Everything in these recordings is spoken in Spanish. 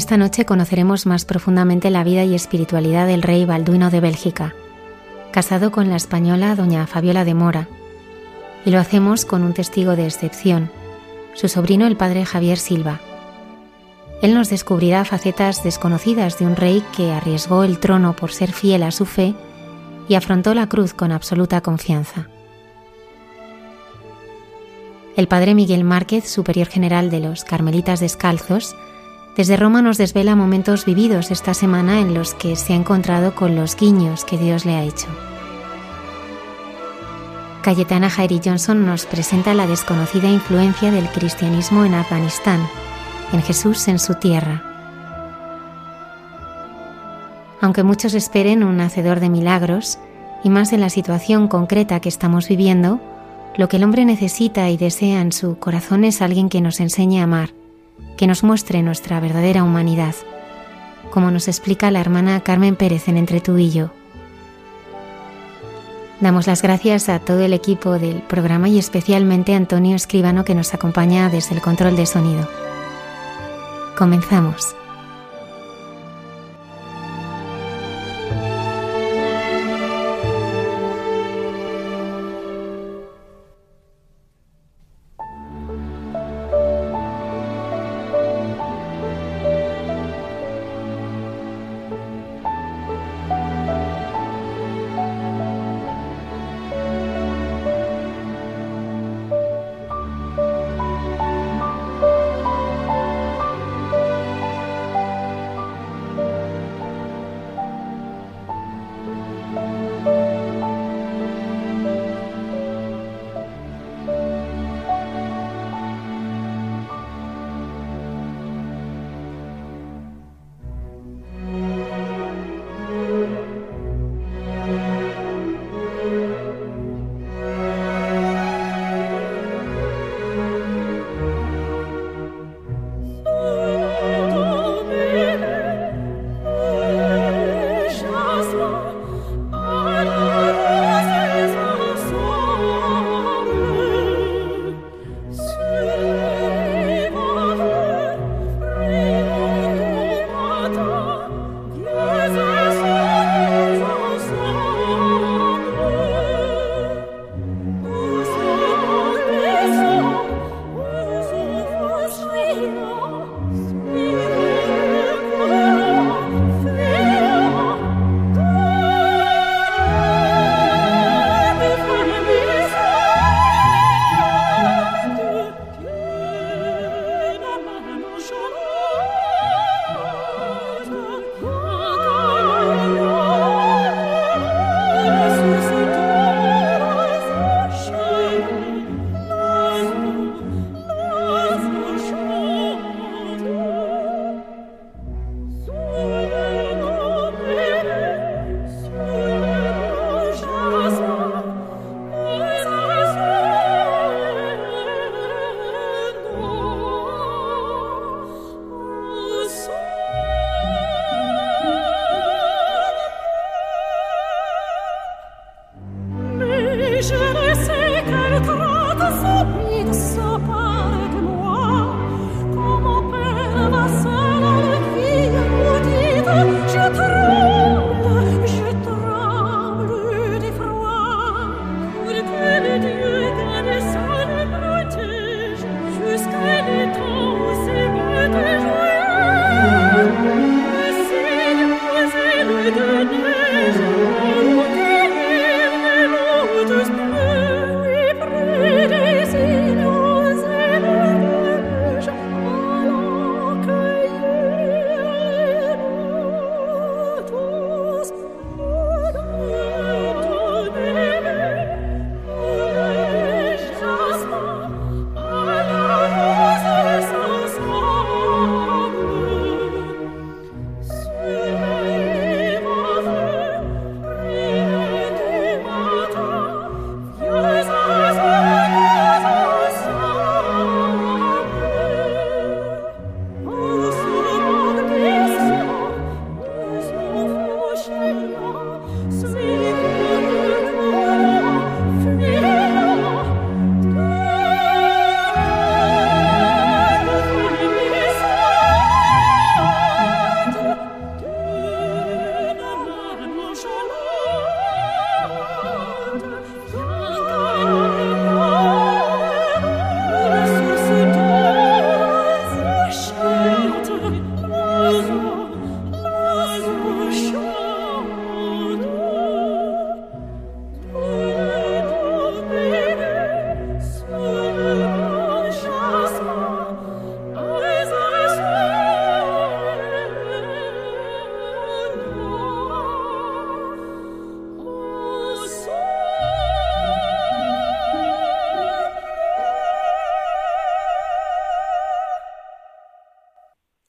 Esta noche conoceremos más profundamente la vida y espiritualidad del rey Balduino de Bélgica, casado con la española doña Fabiola de Mora, y lo hacemos con un testigo de excepción, su sobrino el padre Javier Silva. Él nos descubrirá facetas desconocidas de un rey que arriesgó el trono por ser fiel a su fe y afrontó la cruz con absoluta confianza. El padre Miguel Márquez, superior general de los Carmelitas Descalzos, desde Roma nos desvela momentos vividos esta semana en los que se ha encontrado con los guiños que Dios le ha hecho. Cayetana Jairi Johnson nos presenta la desconocida influencia del cristianismo en Afganistán, en Jesús en su tierra. Aunque muchos esperen un hacedor de milagros, y más en la situación concreta que estamos viviendo, lo que el hombre necesita y desea en su corazón es alguien que nos enseñe a amar, que nos muestre nuestra verdadera humanidad, como nos explica la hermana Carmen Pérez en Entre tú y yo. Damos las gracias a todo el equipo del programa y especialmente a Antonio Escribano que nos acompaña desde el control de sonido. Comenzamos.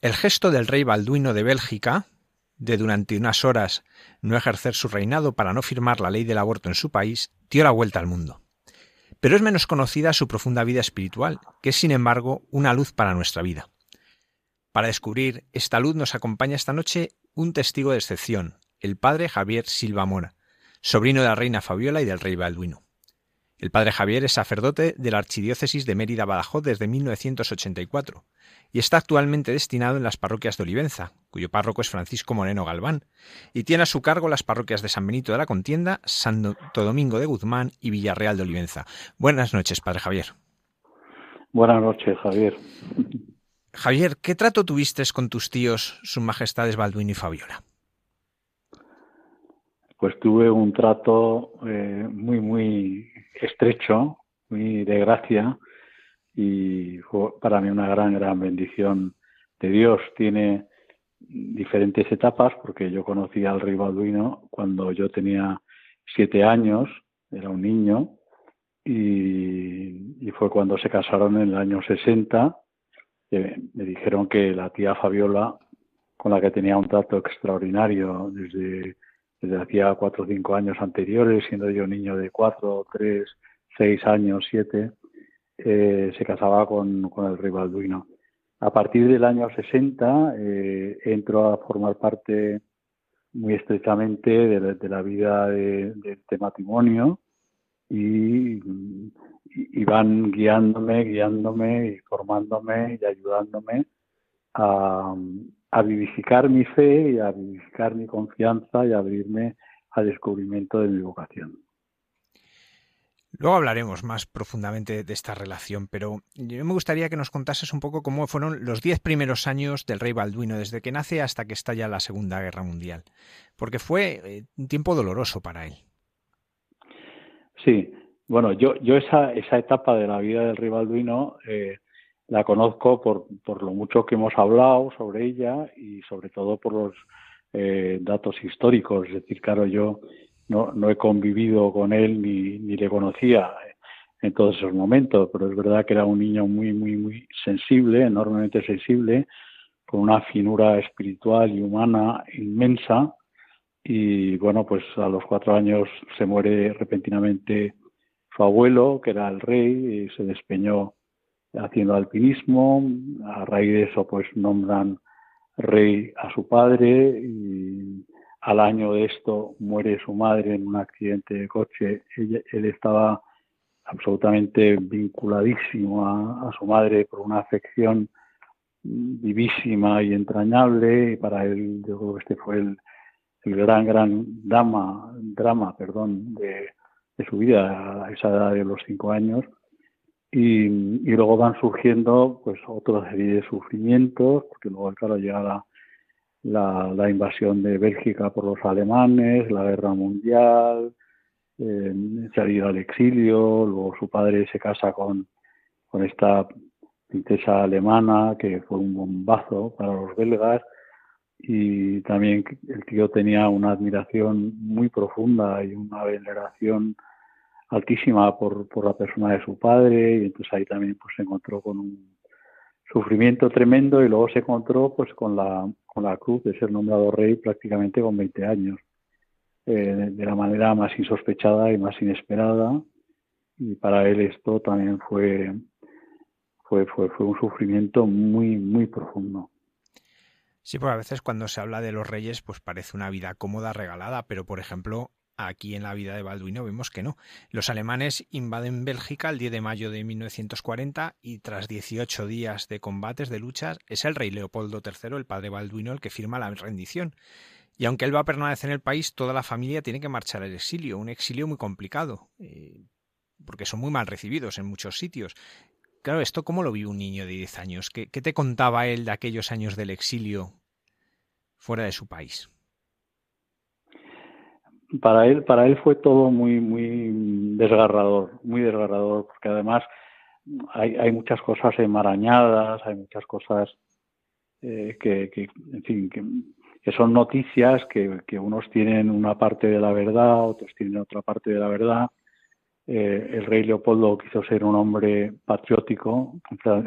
El gesto del rey Balduino de Bélgica, de durante unas horas no ejercer su reinado para no firmar la ley del aborto en su país, dio la vuelta al mundo. Pero es menos conocida su profunda vida espiritual, que es sin embargo una luz para nuestra vida. Para descubrir esta luz nos acompaña esta noche un testigo de excepción, el padre Javier Silva Mora, sobrino de la reina Fabiola y del rey Balduino. El padre Javier es sacerdote de la Archidiócesis de Mérida Badajoz desde 1984 y está actualmente destinado en las parroquias de Olivenza, cuyo párroco es Francisco Moreno Galván, y tiene a su cargo las parroquias de San Benito de la Contienda, Santo Domingo de Guzmán y Villarreal de Olivenza. Buenas noches, padre Javier. Buenas noches, Javier. Javier, ¿qué trato tuviste con tus tíos, sus majestades Balduino y Fabiola? Pues tuve un trato eh, muy, muy estrecho, muy de gracia y fue para mí una gran, gran bendición de Dios. Tiene diferentes etapas porque yo conocí al rey Balduino cuando yo tenía siete años, era un niño, y, fue cuando se casaron en el año 60. me dijeron que la tía Fabiola, con la que tenía un trato extraordinario desde desde hacía cuatro o cinco años anteriores, siendo yo niño de cuatro, tres, seis años, siete, eh, se casaba con, el rey Balduino. A partir del año 60 eh, entró a formar parte muy estrechamente de, la vida de, este matrimonio y, y, van guiándome, guiándome y formándome y ayudándome a, a vivificar mi fe y a vivificar mi confianza y a abrirme al descubrimiento de mi vocación. Luego hablaremos más profundamente de esta relación, pero yo me gustaría que nos contases un poco cómo fueron los diez primeros años del rey Balduino, desde que nace hasta que estalla la Segunda Guerra Mundial, porque fue eh, un tiempo doloroso para él. Sí, bueno, yo, yo esa, esa etapa de la vida del rey Balduino eh, la conozco por, por lo mucho que hemos hablado sobre ella y sobre todo por los eh, datos históricos. Es decir, claro, yo no, no he convivido con él ni, ni le conocía en todos esos momentos, pero es verdad que era un niño muy, muy, muy sensible, enormemente sensible, con una finura espiritual y humana inmensa. Y bueno, pues a los cuatro años se muere repentinamente su abuelo, que era el rey, y se despeñó haciendo alpinismo. A raíz de eso, pues nombran rey a su padre y al año de esto muere su madre en un accidente de coche. él estaba absolutamente vinculadísimo a, su madre por una afección vivísima y entrañable y para él yo creo que este fue el, gran gran drama drama perdón de, de, su vida a esa edad de los cinco años y, luego van surgiendo pues otra serie de sufrimientos porque luego claro llega la, la, la invasión de Bélgica por los alemanes la guerra mundial eh, salir al exilio, luego su padre se casa con, con esta princesa alemana que fue un bombazo para los belgas y también el tío tenía una admiración muy profunda y una veneración altísima por, por la persona de su padre y entonces ahí también pues se encontró con un sufrimiento tremendo y luego se encontró pues con la con la cruz de ser nombrado rey prácticamente con 20 años eh, de la manera más insospechada y más inesperada y para él esto también fue fue fue, fue un sufrimiento muy muy profundo. Sí porque a veces cuando se habla de los reyes pues parece una vida cómoda regalada pero por ejemplo Aquí en la vida de Balduino vemos que no. Los alemanes invaden Bélgica el 10 de mayo de 1940 y tras 18 días de combates, de luchas, es el rey Leopoldo III, el padre Balduino, el que firma la rendición. Y aunque él va a permanecer en el país, toda la familia tiene que marchar al exilio, un exilio muy complicado, eh, porque son muy mal recibidos en muchos sitios. Claro, ¿esto cómo lo vive un niño de 10 años? ¿Qué, ¿Qué, te contaba él de aquellos años del exilio fuera de su país? Para él, para él fue todo muy, muy desgarrador, muy desgarrador, porque además hay, hay muchas cosas enmarañadas, hay muchas cosas eh, que, que, en fin, que, son noticias que, que, unos tienen una parte de la verdad, otros tienen otra parte de la verdad. Eh, el rey Leopoldo quiso ser un hombre patriótico,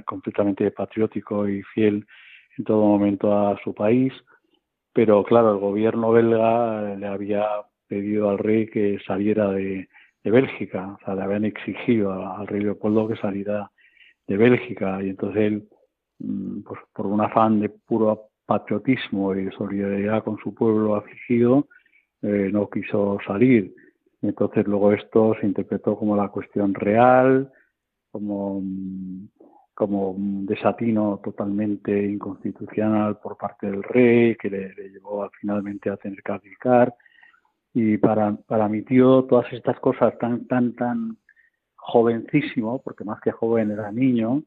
completamente patriótico y fiel en todo momento a su país, pero claro, el gobierno belga le había pedido al rey que saliera de, de Bélgica, o sea, le habían exigido al rey Leopoldo que saliera de Bélgica y entonces él, mm, pues por un afán de puro patriotismo y solidaridad con su pueblo afligido, eh, no quiso salir. Entonces luego esto se interpretó como la cuestión real, como, como un desatino totalmente inconstitucional por parte del rey, que le, llevó finalmente a tener que abdicar. Y para, para mi tío todas estas cosas tan, tan, tan jovencísimo, porque más que joven era niño,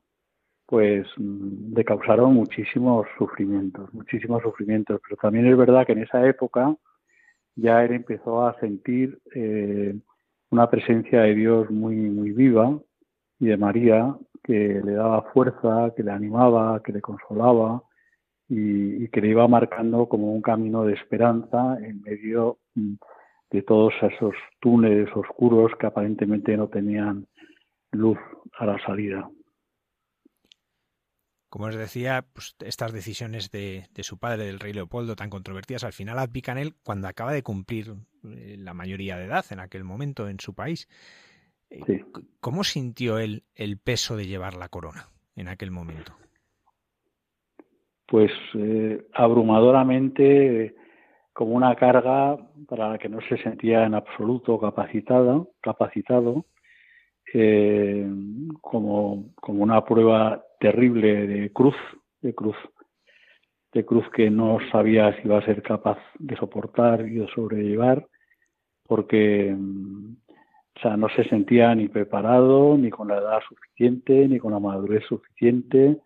pues mm, le causaron muchísimos sufrimientos, muchísimos sufrimientos. Pero también es verdad que en esa época ya él empezó a sentir eh, una presencia de Dios muy, muy viva y de María que le daba fuerza, que le animaba, que le consolaba y, que le iba marcando como un camino de esperanza en medio mm, de todos esos túneles oscuros que aparentemente no tenían luz a la salida. Como os decía, pues, estas decisiones de, su padre, del rey Leopoldo, tan controvertidas, al final abdican él cuando acaba de cumplir eh, la mayoría de edad en aquel momento en su país. Eh, ¿Cómo sintió él el peso de llevar la corona en aquel momento? Pues eh, abrumadoramente como una carga para la que no se sentía en absoluto capacitada, capacitado, como, como una prueba terrible de cruz, de cruz, de cruz que no sabía si iba a ser capaz de soportar y de sobrellevar, porque mm, o sea, no se sentía ni preparado, ni con la edad suficiente, ni con la madurez suficiente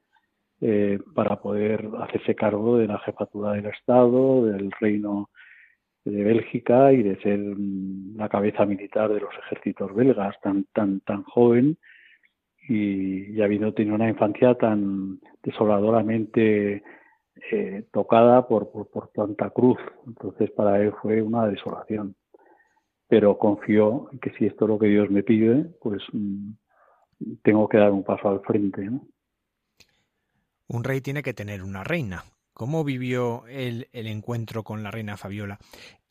eh, para poder hacerse cargo de la jefatura del Estado, del reino de Bélgica y de ser mm, la cabeza militar de los ejércitos belgas tan tan tan joven y, y habiendo tenido una infancia tan desoladoramente eh, tocada por, por, por, tanta cruz. Entonces para él fue una desolación. Pero confió en que si esto es lo que Dios me pide, pues mm, tengo que dar un paso al frente. Un rey tiene que tener una reina. ¿Cómo vivió el, el encuentro con la reina Fabiola?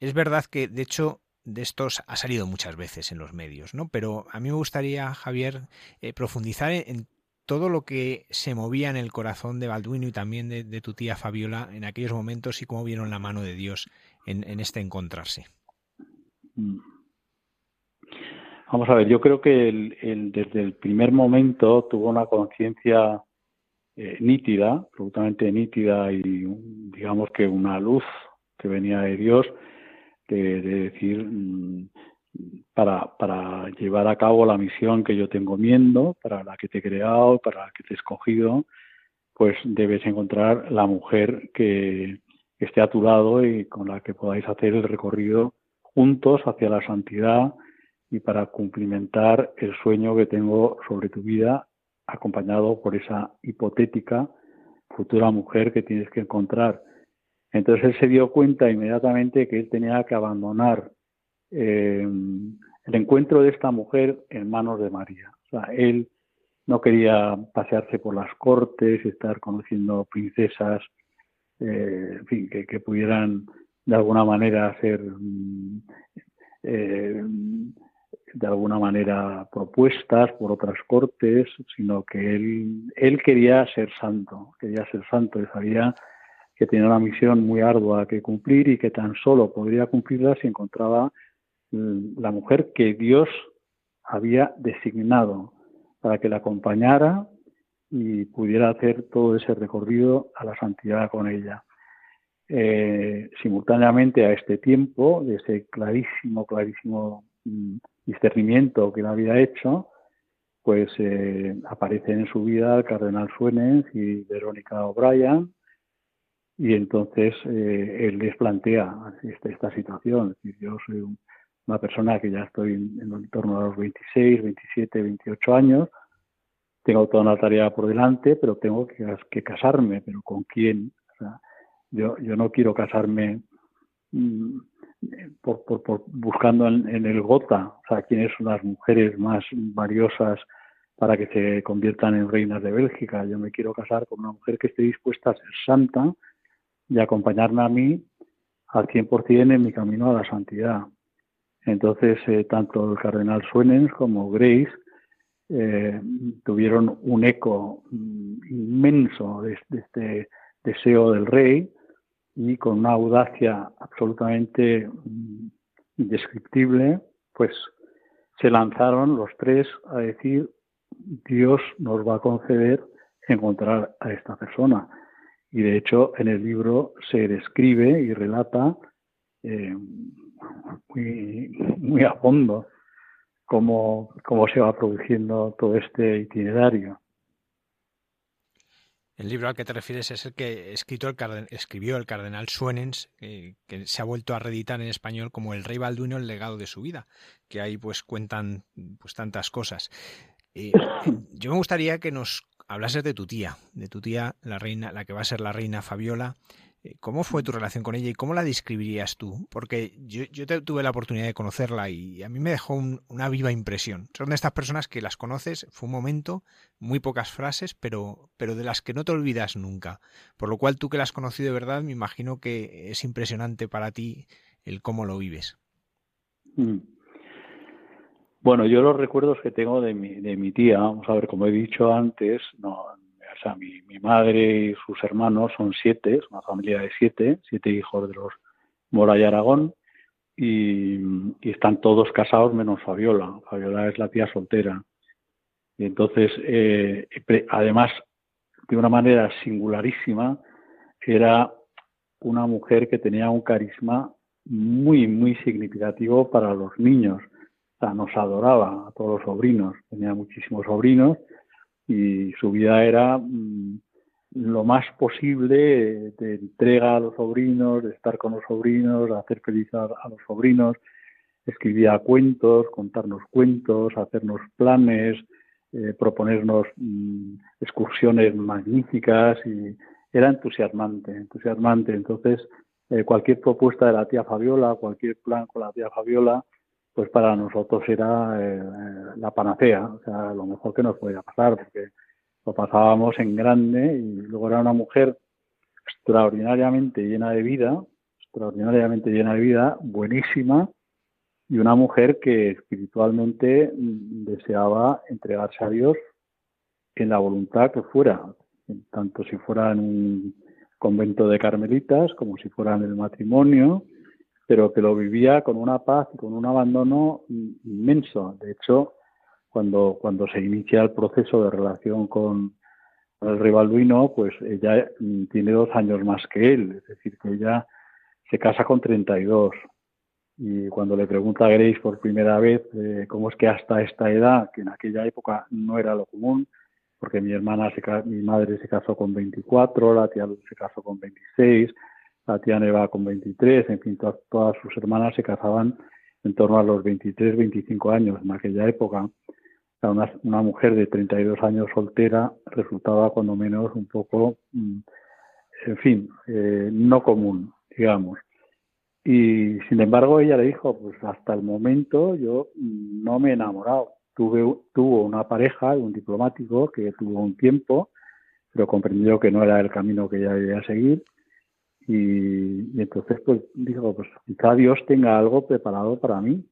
Es verdad que, de hecho, de estos ha salido muchas veces en los medios, ¿no? Pero a mí me gustaría, Javier, eh, profundizar en, todo lo que se movía en el corazón de Balduino y también de, tu tía Fabiola en aquellos momentos y cómo vieron la mano de Dios en, este encontrarse. Vamos a ver, yo creo que desde el primer momento tuvo una conciencia eh, nítida, absolutamente nítida y digamos que una luz que venía de Dios, de, decir, mm, para, para llevar a cabo la misión que yo tengo viendo, para la que te he creado, para la que te he escogido, pues debes encontrar la mujer que esté a tu lado y con la que podáis hacer el recorrido juntos hacia la santidad y para cumplimentar el sueño que tengo sobre tu vida, acompañado por esa hipotética futura mujer que tienes que encontrar. Entonces él se dio cuenta inmediatamente que él tenía que abandonar eh, el encuentro de esta mujer en manos de María. O sea, él no quería pasearse por las cortes, estar conociendo princesas, eh, en fin, que, que, pudieran de alguna manera ser mm, eh, de alguna manera propuestas por otras cortes, sino que él, él quería ser santo, quería ser santo y sabía que tenía una misión muy ardua que cumplir y que tan solo podría cumplirla si encontraba mm, la mujer que Dios había designado para que la acompañara y pudiera hacer todo ese recorrido a la santidad con ella. Eh, simultáneamente a este tiempo, de ese clarísimo, clarísimo mm, discernimiento que él había hecho, pues eh, aparecen en su vida el cardenal Suenens y Verónica O'Brien, y entonces eh, él les plantea esta, esta situación. Es decir, yo soy una persona que ya estoy en, torno a los 26, 27, 28 años, tengo toda una tarea por delante, pero tengo que, que casarme, pero ¿con quién? yo, yo no quiero casarme mm, por, buscando en, el Gota, o sea, quiénes son las mujeres más valiosas para que se conviertan en reinas de Bélgica. Yo me quiero casar con una mujer que esté dispuesta a ser santa y acompañarme a mí al 100% en mi camino a la santidad. Entonces, eh, tanto el cardenal Suenens como Grace eh, tuvieron un eco mm, inmenso de, este deseo del rey y con una audacia absolutamente mm, indescriptible, pues se lanzaron los tres a decir, Dios nos va a conceder encontrar a esta persona. Y de hecho en el libro se describe y relata eh, muy, muy a fondo cómo, cómo se va produciendo todo este itinerario. El libro al que te refieres es el que escrito el escribió el cardenal Suenens, que se ha vuelto a reeditar en español como El Rey Balduino, el legado de su vida, que ahí pues cuentan pues tantas cosas. Eh, yo me gustaría que nos hablases de tu tía, de tu tía, la reina, la que va a ser la reina Fabiola, eh, ¿Cómo fue tu relación con ella y cómo la describirías tú? Porque yo, tuve la oportunidad de conocerla y a mí me dejó una viva impresión. Son de estas personas que las conoces, fue un momento, muy pocas frases, pero, pero de las que no te olvidas nunca. Por lo cual tú que la has conocido de verdad, me imagino que es impresionante para ti el cómo lo vives. Mm. Bueno, yo los recuerdos que tengo de mi, de mi tía, vamos a ver, como he dicho antes, no, o sea, mi, madre y sus hermanos son siete, es una familia de siete, siete hijos de los Mora y Aragón, y, están todos casados menos Fabiola. Fabiola es la tía soltera. Y entonces, eh, además, de una manera singularísima, era una mujer que tenía un carisma muy, muy significativo para los niños. O sea, nos adoraba a todos los sobrinos, tenía muchísimos sobrinos y su vida era mm, lo más posible de entrega a los sobrinos, de estar con los sobrinos, hacer feliz a, los sobrinos. Escribía cuentos, contarnos cuentos, hacernos planes, eh, proponernos mm, excursiones magníficas y era entusiasmante, entusiasmante. Entonces, eh, cualquier propuesta de la tía Fabiola, cualquier plan con la tía Fabiola, pues para nosotros era eh, la panacea, o sea, lo mejor que nos podía pasar, porque lo pasábamos en grande y luego era una mujer extraordinariamente llena de vida, extraordinariamente llena de vida, buenísima, y una mujer que espiritualmente deseaba entregarse a Dios en la voluntad que fuera, tanto si fuera en un convento de carmelitas como si fuera en el matrimonio, pero que lo vivía con una paz y con un abandono inmenso. De hecho, cuando, cuando se inicia el proceso de relación con, el rey Balduino, pues ella mm, tiene dos años más que él, es decir, que ella se casa con 32. Y cuando le pregunta a Grace por primera vez eh, cómo es que hasta esta edad, que en aquella época no era lo común, porque mi hermana, se, mi madre se casó con 24, la tía se casó con 26, la tía Neva con 23, en fin, todas, sus hermanas se casaban en torno a los 23, 25 años en aquella época. Una, mujer de 32 años soltera resultaba cuando menos un poco, mm, en fin, eh, no común, digamos. Y sin embargo ella le dijo, pues hasta el momento yo no me he enamorado. Tuve, tuvo una pareja, un diplomático, que tuvo un tiempo, pero comprendió que no era el camino que ella debía seguir y, entonces, pues dijo, pues quizá Dios tenga algo preparado para mí.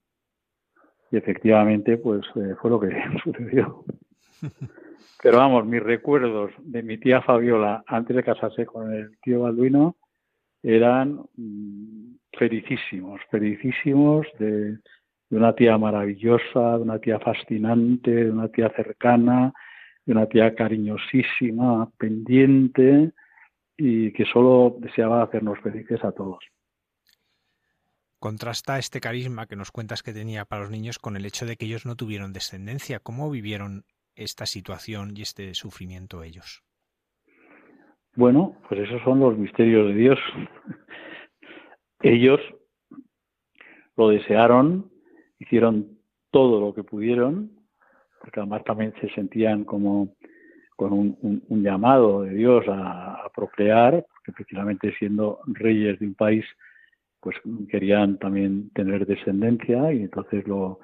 Y efectivamente, pues eh, fue lo que sucedió. Pero vamos, mis recuerdos de mi tía Fabiola antes de casarse con el tío Balduino eran mm, felicísimos, felicísimos de, de, una tía maravillosa, de una tía fascinante, de una tía cercana, de una tía cariñosísima, pendiente, y que solo deseaba hacernos felices a todos. Contrasta este carisma que nos cuentas que tenía para los niños con el hecho de que ellos no tuvieron descendencia. ¿Cómo vivieron esta situación y este sufrimiento ellos? Bueno, pues esos son los misterios de Dios. ellos lo desearon, hicieron todo lo que pudieron, porque además también se sentían como con un, llamado de Dios a, procrear, porque precisamente siendo reyes de un país, pues querían también tener descendencia y entonces lo,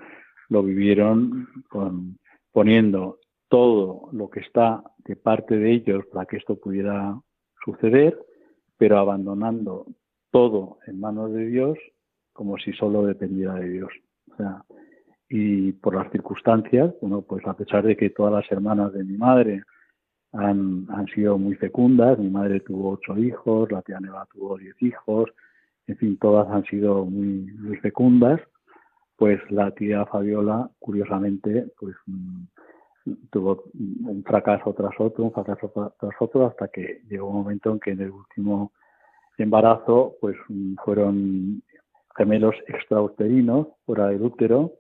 lo vivieron con, poniendo todo lo que está de parte de ellos para que esto pudiera suceder, pero abandonando todo en manos de Dios como si solo dependiera de Dios. O sea, y por las circunstancias, bueno, pues a pesar de que todas las hermanas de mi madre han, han sido muy fecundas. Mi madre tuvo ocho hijos, la tía Neva tuvo diez hijos, en fin, todas han sido muy, muy fecundas. Pues la tía Fabiola, curiosamente, pues mm, tuvo un fracaso tras otro, un fracaso tras otro, hasta que llegó un momento en que en el último embarazo, pues mm, fueron gemelos extrauterinos fuera del útero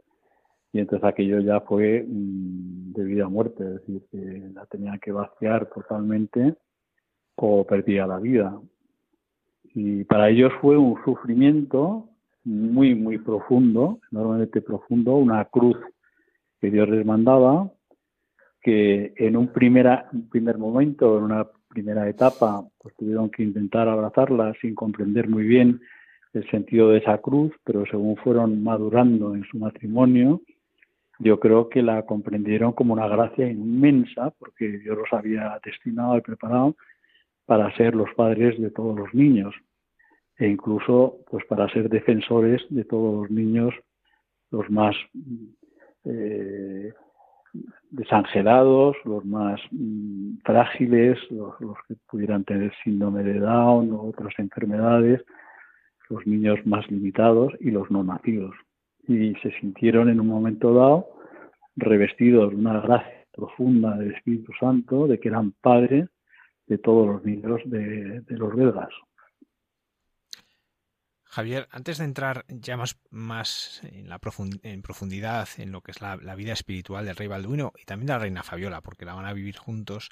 y entonces aquello ya fue mm, de vida a muerte, es decir, que la tenía que vaciar totalmente o perdía la vida. Y para ellos fue un sufrimiento muy, muy profundo, enormemente profundo, una cruz que Dios les mandaba, que en un, primera, un primer momento, en una primera etapa, pues tuvieron que intentar abrazarla sin comprender muy bien el sentido de esa cruz, pero según fueron madurando en su matrimonio, yo creo que la comprendieron como una gracia inmensa, porque Dios los había destinado y preparado para ser los padres de todos los niños e incluso pues para ser defensores de todos los niños los más eh, desangelados, los más mm, frágiles, los, que pudieran tener síndrome de Down o otras enfermedades, los niños más limitados y los no nacidos y se sintieron en un momento dado revestidos de una gracia profunda del Espíritu Santo, de que eran padres de todos los niños de, los belgas. Javier, antes de entrar ya más, más en, la en profundidad en lo que es la, la, vida espiritual del rey Balduino y también de la reina Fabiola, porque la van a vivir juntos,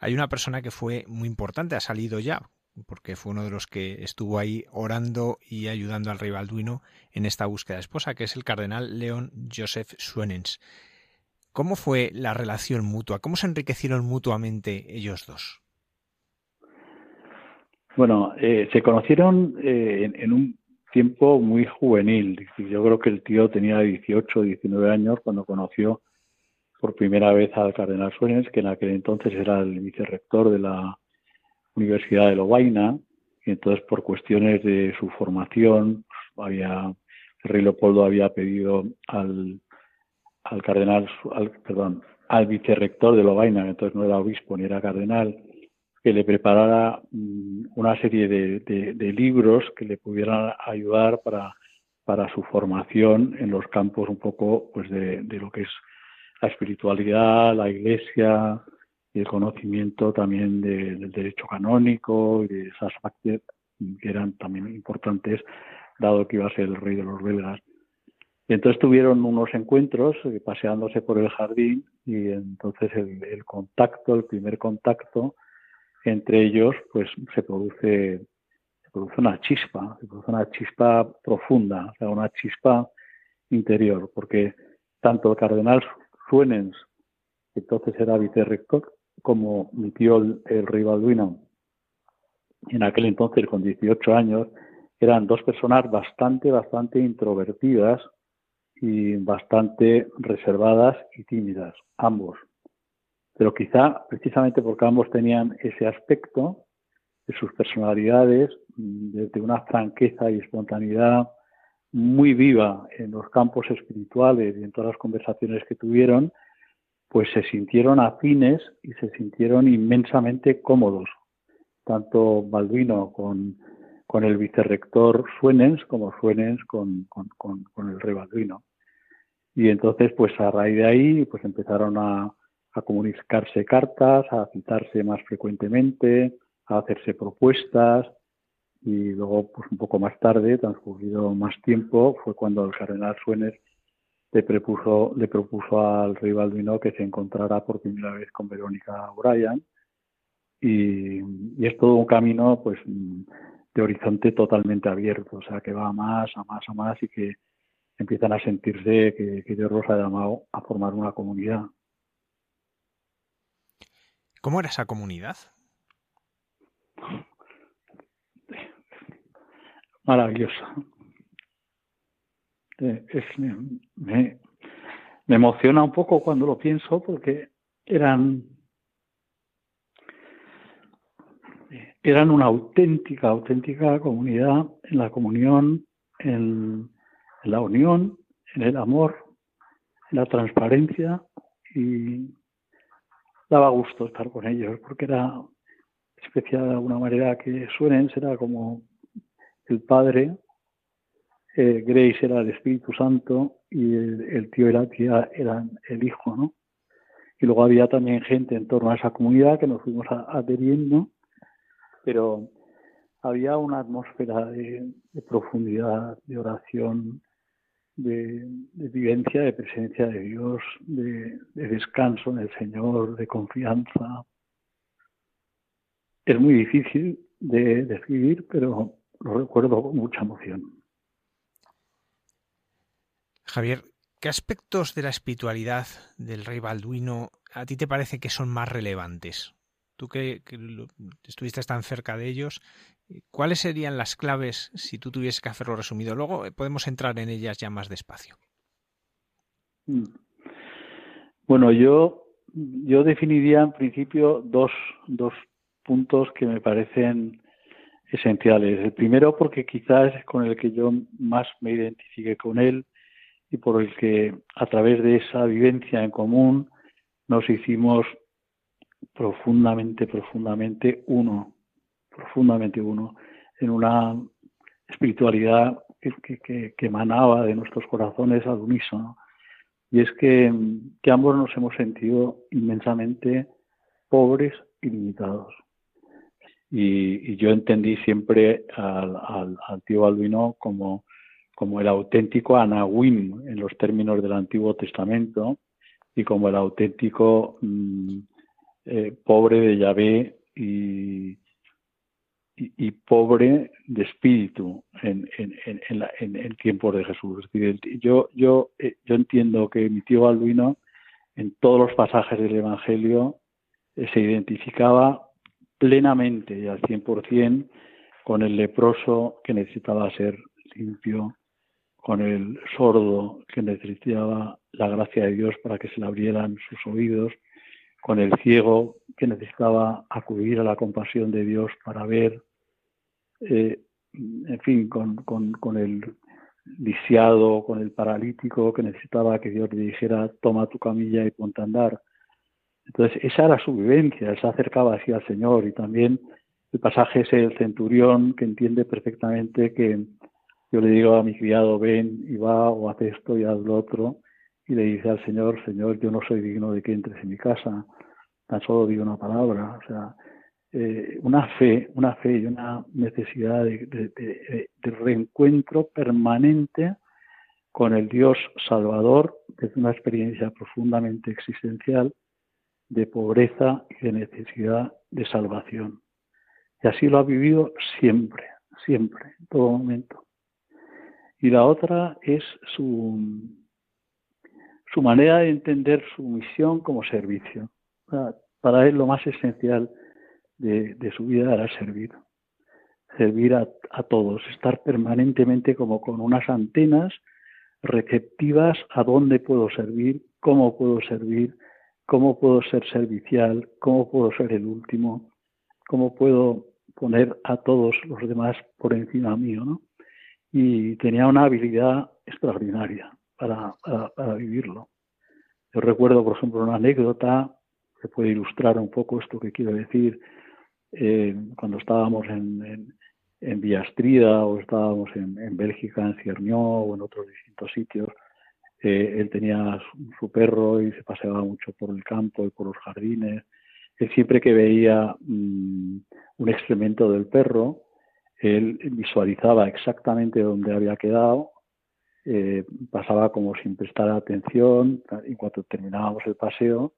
hay una persona que fue muy importante, ha salido ya, porque fue uno de los que estuvo ahí orando y ayudando al rey Balduino en esta búsqueda de esposa, que es el cardenal León Joseph Suenens. ¿Cómo fue la relación mutua? ¿Cómo se enriquecieron mutuamente ellos dos? Bueno, eh, se conocieron eh, en, un tiempo muy juvenil. Yo creo que el tío tenía 18 o 19 años cuando conoció por primera vez al cardenal Suenens, que en aquel entonces era el vicerrector de la Universidad de Lovaina, y entonces por cuestiones de su formación, había, rey Leopoldo había pedido al, al cardenal, al, perdón, al vicerrector de Lovaina, entonces no era obispo ni era cardenal, que le preparara mm, una serie de, de, libros que le pudieran ayudar para para su formación en los campos un poco pues de, lo que es la espiritualidad, la iglesia y el conocimiento también del derecho canónico y de esas partes que eran también importantes dado que iba a ser el rey de los belgas. Entonces tuvieron unos encuentros eh, paseándose por el jardín y entonces el, contacto, el primer contacto entre ellos, pues se produce, se produce una chispa, se produce una chispa profunda, o sea, una chispa interior, porque tanto el cardenal Suenens, que entonces era vicerrector, como mi tío el, el rey Balduino, en aquel entonces con 18 años, eran dos personas bastante, bastante introvertidas y bastante reservadas y tímidas, ambos. Pero quizá precisamente porque ambos tenían ese aspecto de sus personalidades, de una franqueza y espontaneidad muy viva en los campos espirituales y en todas las conversaciones que tuvieron, pues se sintieron afines y se sintieron inmensamente cómodos, tanto Balduino con, con el vicerrector Suenens como Suenens con, con, con el rey Balduino. Y entonces, pues a raíz de ahí, pues empezaron a, a comunicarse cartas, a citarse más frecuentemente, a hacerse propuestas y luego, pues un poco más tarde, transcurrido más tiempo, fue cuando el cardenal Suenes le propuso, le propuso al rey Balduino que se encontrara por primera vez con Verónica O'Brien y, y, es todo un camino, pues de horizonte totalmente abierto, o sea, que va a más, a más, a más y que empiezan a sentirse que, que Dios los ha llamado a formar una comunidad. ¿Cómo era esa comunidad? Maravillosa. Eh, me, emociona un poco cuando lo pienso porque eran eran una auténtica, auténtica comunidad en la comunión, en, la unión, en el amor, en la transparencia y daba gusto estar con ellos porque era especial de alguna manera que suenen, será como el Padre, eh, Grace era el Espíritu Santo y el, tío y la tía eran el Hijo, ¿no? Y luego había también gente en torno a esa comunidad que nos fuimos adheriendo, pero había una atmósfera de profundidad, de oración, de, vivencia, de presencia de Dios, de, descanso en el Señor, de confianza. Es muy difícil de describir, pero lo recuerdo con mucha emoción. Javier, ¿qué aspectos de la espiritualidad del rey Balduino a ti te parece que son más relevantes? Tú que, estuviste tan cerca de ellos, ¿cuáles serían las claves si tú tuvieses que hacerlo resumido? Luego eh, podemos entrar en ellas ya más despacio. Mm. Bueno, yo, yo definiría en principio dos, dos puntos que me parecen esenciales. El primero porque quizás es con el que yo más me identifique con él y por el que a través de esa vivencia en común nos hicimos profundamente, profundamente uno, profundamente uno, en una espiritualidad que, emanaba de nuestros corazones al unísono. Y es que, que ambos nos hemos sentido inmensamente pobres y limitados. Y, yo entendí siempre al, al, tío Balduino como, como el auténtico Anahuim en los términos del Antiguo Testamento y como el auténtico mm, eh, pobre de Yahvé y, pobre de espíritu en, en, en, la, en, tiempos de Jesús. yo, yo, eh, yo entiendo que mi tío Balduino en todos los pasajes del Evangelio eh, se identificaba plenamente y al 100% con el leproso que necesitaba ser limpio, con el sordo que necesitaba la gracia de Dios para que se le abrieran sus oídos, con el ciego que necesitaba acudir a la compasión de Dios para ver, eh, en fin, con, el lisiado, con el paralítico que necesitaba que Dios le dijera, toma tu camilla y ponte a andar. Entonces, esa era su vivencia, él se acercaba así al Señor y también el pasaje es el centurión que entiende perfectamente que yo le digo a mi criado, ven y va o hace esto y haz lo otro, y le dice al Señor, Señor, yo no soy digno de que entres en mi casa, tan solo digo una palabra, o sea, eh, una fe, una fe y una necesidad de, reencuentro permanente con el Dios Salvador desde una experiencia profundamente existencial de pobreza y de necesidad de salvación. Y así lo ha vivido siempre, siempre, en todo momento. Y la otra es su, su manera de entender su misión como servicio. Para él lo más esencial de, su vida era servir. Servir a, a todos, estar permanentemente como con unas antenas receptivas a dónde puedo servir, cómo puedo servir, cómo puedo ser servicial, cómo puedo ser el último, cómo puedo poner a todos los demás por encima mío, ¿no? Y tenía una habilidad extraordinaria para, vivirlo. Yo recuerdo, por ejemplo, una anécdota que puede ilustrar un poco esto que quiero decir. Eh, cuando estábamos en, en, en o estábamos en, Bélgica, en Ciernió o en otros distintos sitios, él tenía su, perro y se paseaba mucho por el campo y por los jardines. Él siempre que veía mm, un excremento del perro, él visualizaba exactamente dónde había quedado, eh, pasaba como sin prestar atención, y cuando terminábamos el paseo,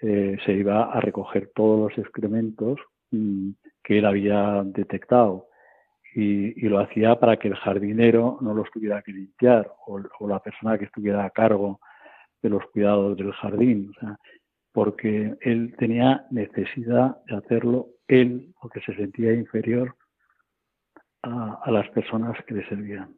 eh, se iba a recoger todos los excrementos mm, que él había detectado y, lo hacía para que el jardinero no los tuviera que limpiar o, la persona que estuviera a cargo de los cuidados del jardín, porque él tenía necesidad de hacerlo él porque se sentía inferior a, a las personas que le servían.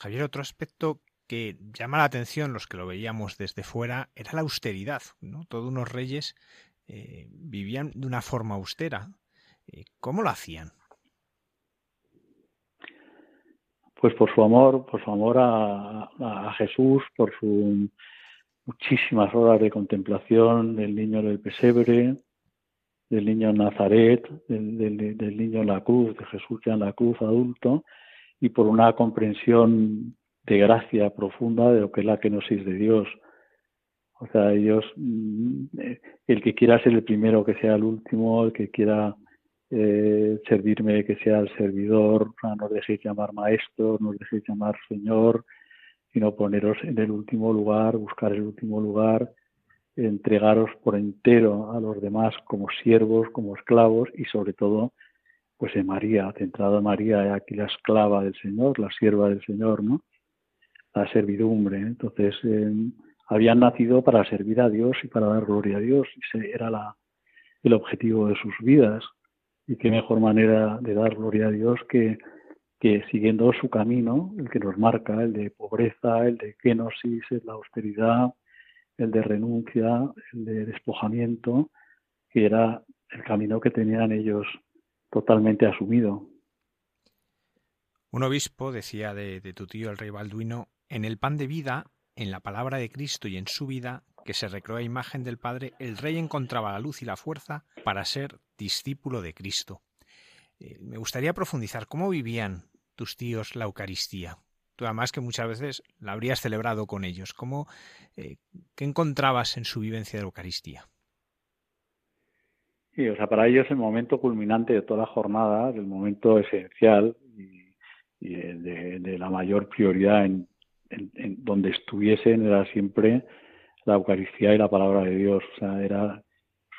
Javier, otro aspecto que llama la atención los que lo veíamos desde fuera era la austeridad. ¿no? Todos unos reyes eh, vivían de una forma austera, eh, ¿Cómo lo hacían? Pues por su amor, por su amor a, Jesús, por sus muchísimas horas de contemplación del niño del pesebre, del niño Nazaret, del, niño en la cruz, de Jesús ya en la cruz adulto, y por una comprensión de gracia profunda de lo que es la kenosis de Dios. O sea, ellos, mm, el que quiera ser el primero, que sea el último, el que quiera eh, servirme que sea el servidor, no nos dejéis llamar maestro, no dejéis llamar señor, sino poneros en el último lugar, buscar el último lugar, entregaros por entero a los demás como siervos, como esclavos y sobre todo pues en María, centrado en María, aquí la esclava del Señor, la sierva del Señor, ¿no? La servidumbre. Entonces, eh, habían nacido para servir a Dios y para dar gloria a Dios, ese era la, el objetivo de sus vidas. Y qué mejor manera de dar gloria a Dios que, que siguiendo su camino, el que nos marca, el de pobreza, el de kenosis, de austeridad, el de renuncia, el de despojamiento, que era el camino que tenían ellos totalmente asumido. Un obispo decía de, tu tío el rey Balduino, en el pan de vida, en la palabra de Cristo y en su vida, que se recreó a imagen del Padre, el rey encontraba la luz y la fuerza para ser discípulo de Cristo. Eh, me gustaría profundizar cómo vivían tus tíos la Eucaristía. Además que muchas veces la habrías celebrado con ellos. ¿Cómo, eh, ¿Qué encontrabas en su vivencia de Eucaristía? Sí, o sea, para ellos el momento culminante de toda la jornada, el momento esencial y, de, la mayor prioridad en, en, donde estuviesen era siempre la Eucaristía y la palabra de Dios. O sea, era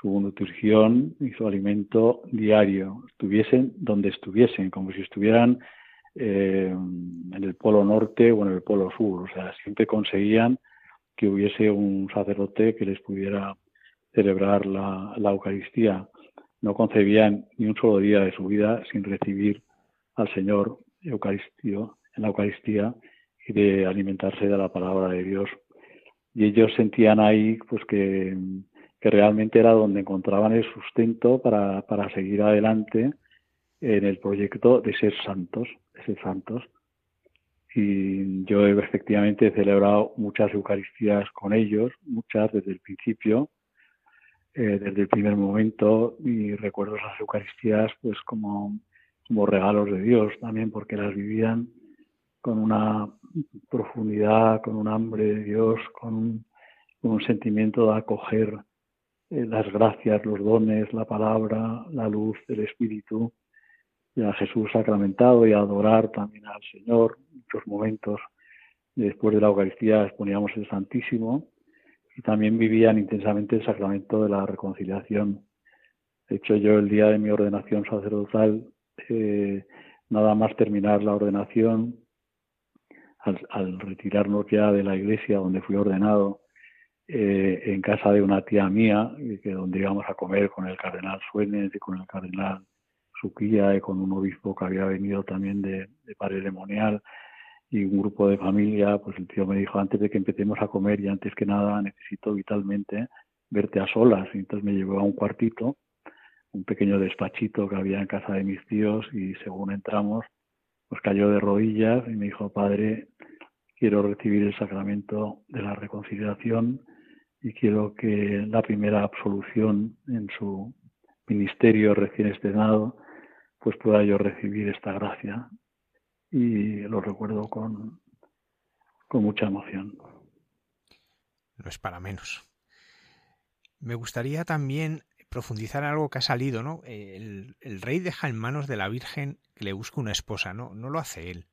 su nutrición y su alimento diario, estuviesen donde estuviesen, como si estuvieran eh, en el polo norte o en el polo sur. O sea, siempre conseguían que hubiese un sacerdote que les pudiera celebrar la, Eucaristía. No concebían ni un solo día de su vida sin recibir al Señor Eucaristio, en la Eucaristía y de alimentarse de la palabra de Dios. Y ellos sentían ahí pues que que realmente era donde encontraban el sustento para, para seguir adelante en el proyecto de ser santos, santos. Y yo efectivamente he celebrado muchas Eucaristías con ellos, muchas desde el principio, eh, desde el primer momento, y recuerdo esas Eucaristías pues como como regalos de Dios también porque las vivían con una profundidad, con un hambre de Dios, con un, sentimiento de acoger eh, las gracias, los dones, la palabra, la luz del Espíritu a Jesús sacramentado y a adorar también al Señor. Muchos momentos después de la Eucaristía exponíamos el Santísimo y también vivían intensamente el sacramento de la reconciliación. De hecho, yo el día de mi ordenación sacerdotal, eh, nada más terminar la ordenación, al, retirarnos ya de la iglesia donde fui ordenado, eh, en casa de una tía mía, que donde íbamos a comer con el cardenal Suárez y con el cardenal Suquía con un obispo que había venido también de, de Paredemonial y un grupo de familia, pues el tío me dijo, antes de que empecemos a comer y antes que nada necesito vitalmente verte a solas. Y entonces me llevó a un cuartito, un pequeño despachito que había en casa de mis tíos y según entramos, pues cayó de rodillas y me dijo, padre, quiero recibir el sacramento de la reconciliación y quiero que la primera absolución en su ministerio recién estrenado, pues pueda yo recibir esta gracia y lo recuerdo con, con mucha emoción. No es para menos. Me gustaría también profundizar en algo que ha salido, ¿no? El, rey deja en manos de la Virgen que le busque una esposa, ¿no? No lo hace él.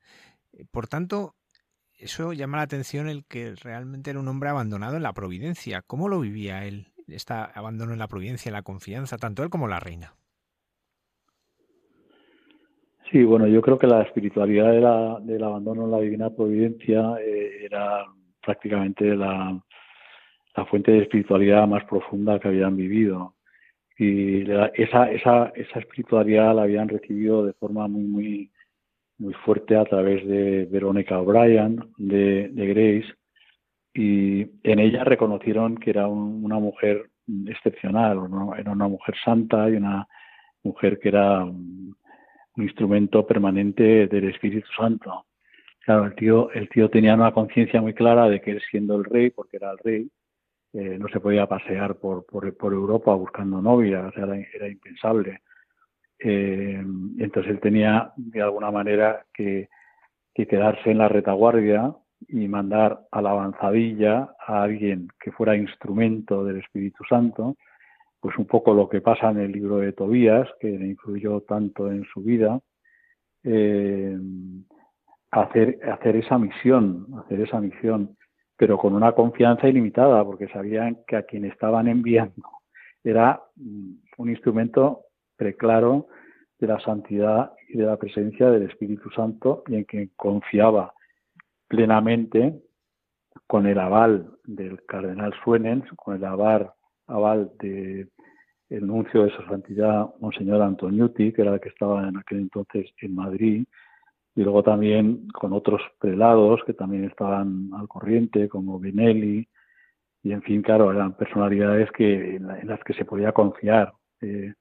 Por tanto, eso llama la atención el que realmente era un hombre abandonado en la providencia. ¿Cómo lo vivía él? Está abandono en la providencia, en la confianza, tanto él como la reina. Sí, bueno, yo creo que la espiritualidad del abandono en la divina providencia eh, era prácticamente la, fuente de espiritualidad más profunda que habían vivido. Y esa, esa, esa espiritualidad la habían recibido de forma muy, muy, muy fuerte a través de Verónica O'Brien, de, Grace, y en ella reconocieron que era una mujer excepcional, era una mujer santa y una mujer que era un instrumento permanente del Espíritu Santo. Claro, el tío, el tío tenía una conciencia muy clara de que él siendo el rey, porque era el rey, eh, no se podía pasear por, por, Europa buscando novia, era, impensable. Eh, entonces él tenía de alguna manera que, que quedarse en la retaguardia y mandar a la avanzadilla a alguien que fuera instrumento del Espíritu Santo, pues un poco lo que pasa en el libro de Tobías, que le influyó tanto en su vida, eh, hacer, hacer esa misión, hacer esa misión, pero con una confianza ilimitada, porque sabían que a quien estaban enviando era un instrumento preclaro de la santidad y de la presencia del Espíritu Santo y en quien confiaba plenamente con el aval del cardenal Suenens, con el aval aval de el nuncio de su santidad, Monseñor Antoniuti, que era el que estaba en aquel entonces en Madrid, y luego también con otros prelados que también estaban al corriente, como Benelli, y en fin, claro, eran personalidades que, en, las que se podía confiar. Eh,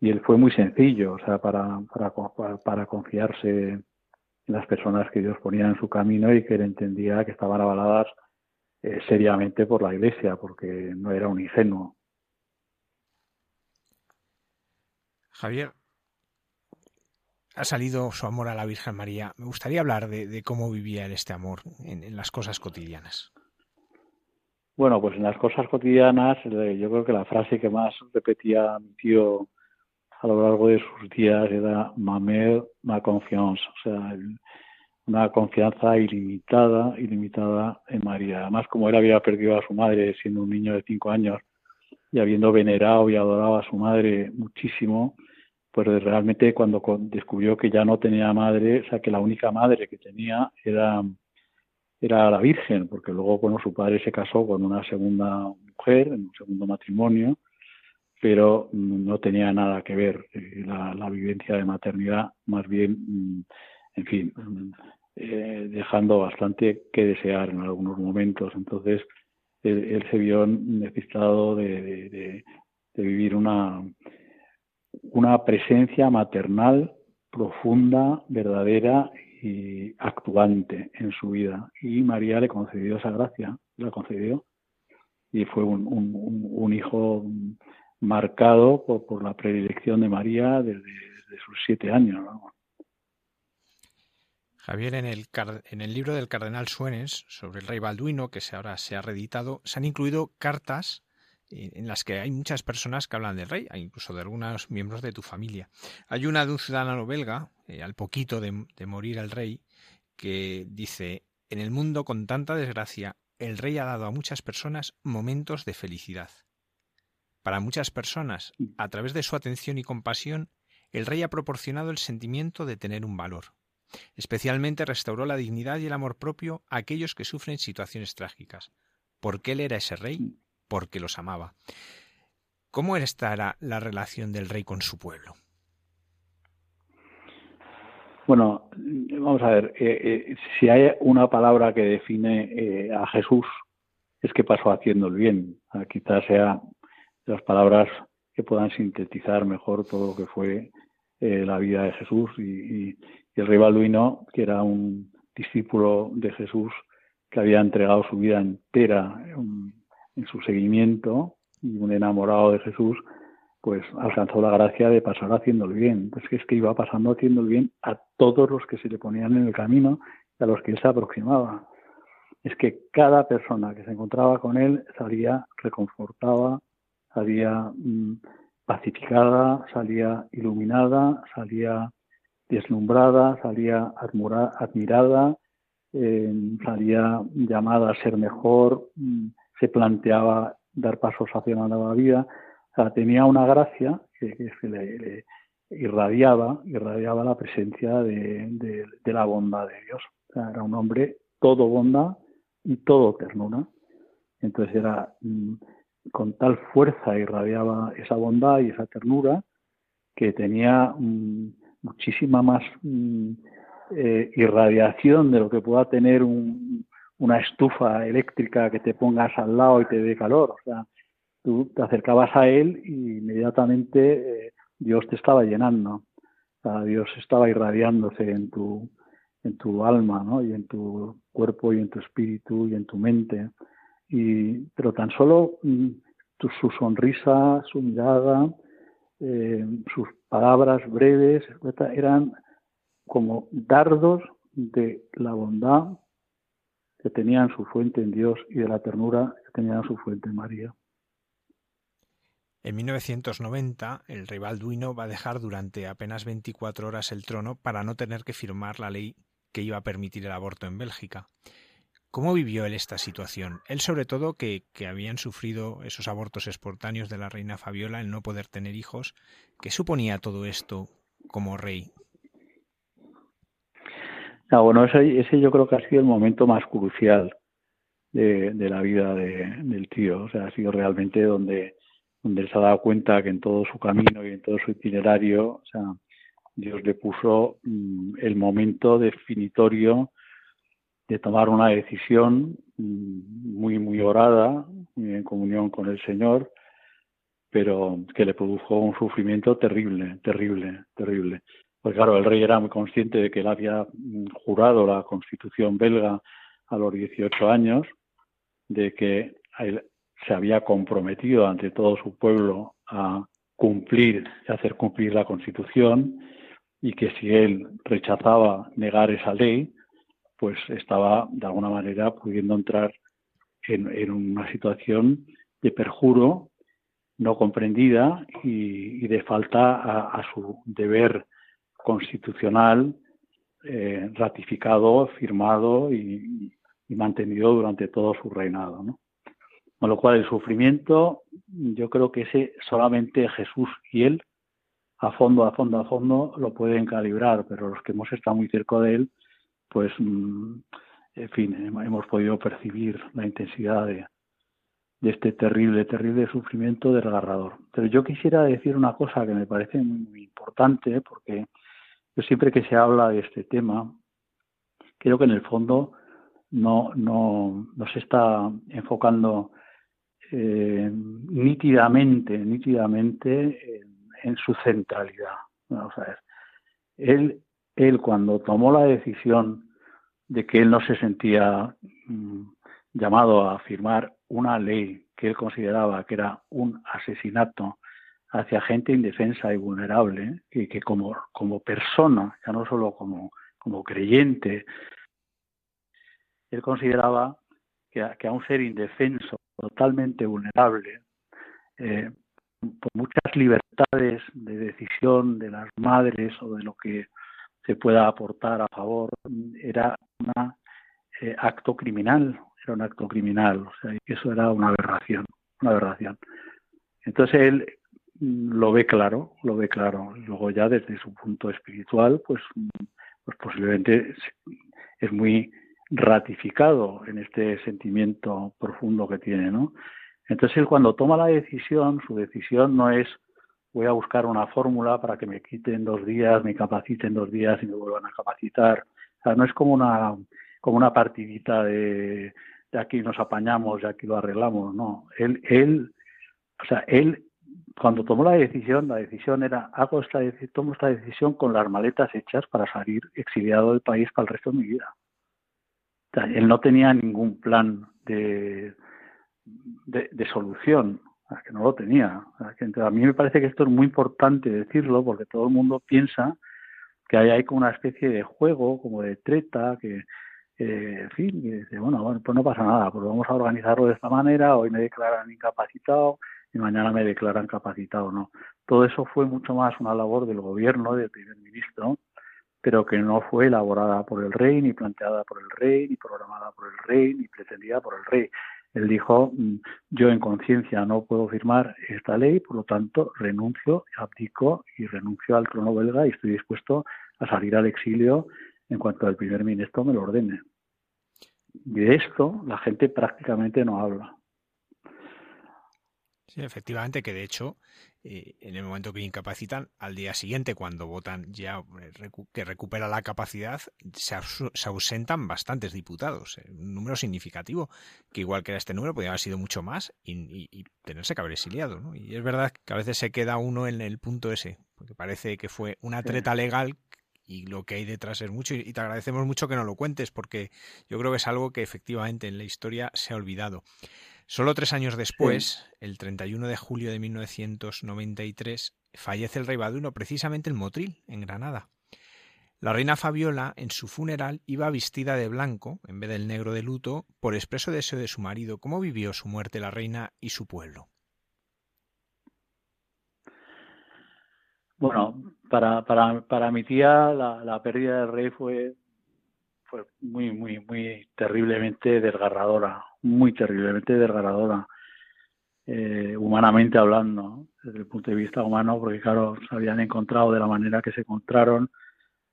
y él fue muy sencillo, o sea, para, para, para confiarse en las personas que Dios ponía en su camino y que él entendía que estaban avaladas eh, seriamente por la Iglesia, porque no era un ingenuo. Javier, ha salido su amor a la Virgen María. Me gustaría hablar de, cómo vivía él este amor en, las cosas cotidianas. Bueno, pues en las cosas cotidianas, eh, yo creo que la frase que más repetía mi tío a lo largo de sus días era ma mère, ma confiance, o sea, el, una confianza ilimitada, ilimitada en María. Además, como él había perdido a su madre siendo un niño de cinco años y habiendo venerado y adorado a su madre muchísimo, pues realmente cuando descubrió que ya no tenía madre, o sea, que la única madre que tenía era, era la Virgen, porque luego, su padre se casó con una segunda mujer, en un segundo matrimonio, pero no tenía nada que ver eh, la, la vivencia de maternidad, más bien mm, en fin, eh, dejando bastante que desear en algunos momentos. Entonces, él, se vio necesitado de, vivir una, una presencia maternal profunda, verdadera y actuante en su vida. Y María le concedió esa gracia, la concedió. Y fue un, un hijo marcado por, la predilección de María desde, sus siete años. Javier, en el, en el libro del cardenal Suenes sobre el rey Balduino, que ahora se ha reeditado, se han incluido cartas eh, en las que hay muchas personas que hablan del rey, incluso de algunos miembros de tu familia. Hay una de un ciudadano belga, eh, al poquito de, morir el rey, que dice, en el mundo con tanta desgracia, el rey ha dado a muchas personas momentos de felicidad. Para muchas personas, a través de su atención y compasión, el rey ha proporcionado el sentimiento de tener un valor. Especialmente restauró la dignidad y el amor propio a aquellos que sufren situaciones trágicas. Porque él era ese rey, porque los amaba. ¿Cómo estará la relación del rey con su pueblo? Bueno, vamos a ver, eh, eh, si hay una palabra que define eh, a Jesús, es que pasó haciendo el bien. Ah, quizás sea las palabras que puedan sintetizar mejor todo lo que fue la vida de Jesús y, el rey Balduino, que era un discípulo de Jesús que había entregado su vida entera en su seguimiento y un enamorado de Jesús, pues alcanzó la gracia de pasar haciendo el bien. Pues es que iba pasando haciendo el bien a todos los que se le ponían en el camino y a los que él se aproximaba. Es que cada persona que se encontraba con él salía reconfortada, salía mm, pacificada, salía iluminada, salía deslumbrada, salía admirada, eh, salía llamada a ser mejor, mm, se planteaba dar pasos hacia una nueva vida. O sea, tenía una gracia que, se le, irradiaba, irradiaba la presencia de, la bondad de Dios. Era un hombre todo bondad y todo ternura. Entonces era mm, con tal fuerza irradiaba esa bondad y esa ternura que tenía mm, muchísima más mm, eh, irradiación de lo que pueda tener un, una estufa eléctrica que te pongas al lado y te dé calor. O sea, tú te acercabas a él y inmediatamente eh, Dios te estaba llenando. O sea, Dios estaba irradiándose en tu, en tu alma, ¿no? Y en tu cuerpo y en tu espíritu y en tu mente. Y, pero tan solo mm, su sonrisa, su mirada, eh, sus palabras breves, eran como dardos de la bondad que tenían su fuente en Dios y de la ternura que tenían su fuente en María. En 1990, el rey Balduino va a dejar durante apenas 24 horas el trono para no tener que firmar la ley que iba a permitir el aborto en Bélgica. ¿Cómo vivió él esta situación? Él sobre todo que, habían sufrido esos abortos espontáneos de la reina Fabiola, el no poder tener hijos. ¿Qué suponía todo esto como rey? Ah, bueno, ese, yo creo que ha sido el momento más crucial de, la vida del tío. O sea, ha sido realmente donde, donde él se ha dado cuenta que en todo su camino y en todo su itinerario, Dios le puso mm, el momento definitorio de tomar una decisión mm, muy, muy orada, muy en comunión con el Señor, pero que le produjo un sufrimiento terrible, terrible, terrible. Pues claro, el rey era muy consciente de que él había mm, jurado la constitución belga a los 18 años, de que él se había comprometido ante todo su pueblo a cumplir y hacer cumplir la constitución y que si él rechazaba negar esa ley, pues estaba de alguna manera pudiendo entrar en, una situación de perjuro no comprendida y, de falta a su deber constitucional eh, ratificado, firmado y, mantenido durante todo su reinado. ¿no? Con lo cual el sufrimiento, yo creo que ese solamente Jesús y él, a fondo, a fondo, a fondo, lo pueden calibrar, pero los que hemos estado muy cerca de él, pues, mm, en fin, hemos podido percibir la intensidad de, este terrible, terrible sufrimiento desgarrador. Pero yo quisiera decir una cosa que me parece muy, importante, porque yo siempre que se habla de este tema, creo que en el fondo no, no, se está enfocando eh, nítidamente, nítidamente en, su centralidad. Él, él cuando tomó la decisión de que él no se sentía mm, llamado a firmar una ley que él consideraba que era un asesinato hacia gente indefensa y vulnerable, y que como, como persona, ya no solo como, como creyente, él consideraba que a, que a un ser indefenso, totalmente vulnerable, eh, por muchas libertades de decisión de las madres o de lo que se pueda aportar a favor, era un eh, acto criminal, era un acto criminal, o sea, eso era una aberración, una aberración. Entonces él mm, lo ve claro, lo ve claro. Luego ya desde su punto espiritual, pues, pues posiblemente es muy ratificado en este sentimiento profundo que tiene, ¿no? Entonces él cuando toma la decisión, su decisión no es voy a buscar una fórmula para que me quiten dos días, me capaciten dos días y me vuelvan a capacitar. O sea, no es como una como una partidita de, de aquí nos apañamos, y aquí lo arreglamos, no. Él, él, o sea, él cuando tomó la decisión, la decisión era hago esta tomo esta decisión con las maletas hechas para salir exiliado del país para el resto de mi vida. Él no tenía ningún plan de, de, solución, que no lo tenía. a mí me parece que esto es muy importante decirlo porque todo el mundo piensa que hay, hay como una especie de juego, como de treta, que, en fin, y dice, bueno, bueno, pues no pasa nada, pues vamos a organizarlo de esta manera, hoy me declaran incapacitado y mañana me declaran capacitado, ¿no? Todo eso fue mucho más una labor del gobierno, del primer ministro, pero que no fue elaborada por el rey, ni planteada por el rey, ni programada por el rey, ni pretendida por el rey. Él dijo, mm, yo en conciencia no puedo firmar esta ley, por lo tanto renuncio, abdico y renuncio al trono belga y estoy dispuesto a salir al exilio en cuanto el primer ministro me lo ordene. De esto la gente prácticamente no habla. Sí, efectivamente, que de hecho, eh, en el momento que incapacitan, al día siguiente, cuando votan ya eh, que recupera la capacidad, se, ausentan bastantes diputados, eh, un número significativo, que igual que era este número, podría haber sido mucho más y, tenerse que haber exiliado. ¿no? Y es verdad que a veces se queda uno en el punto ese, porque parece que fue una treta legal y lo que hay detrás es mucho y te agradecemos mucho que nos lo cuentes porque yo creo que es algo que efectivamente en la historia se ha olvidado. Solo tres años después, el 31 de julio de 1993, fallece el rey Baduno precisamente en Motril, en Granada. La reina Fabiola, en su funeral, iba vestida de blanco, en vez del negro de luto, por expreso deseo de su marido. ¿Cómo vivió su muerte la reina y su pueblo? Bueno, para, para, para mi tía la, la pérdida del rey fue, muy, muy, muy terriblemente desgarradora, muy terriblemente desgarradora, eh, humanamente hablando, desde el punto de vista humano, porque claro, se habían encontrado de la manera que se encontraron,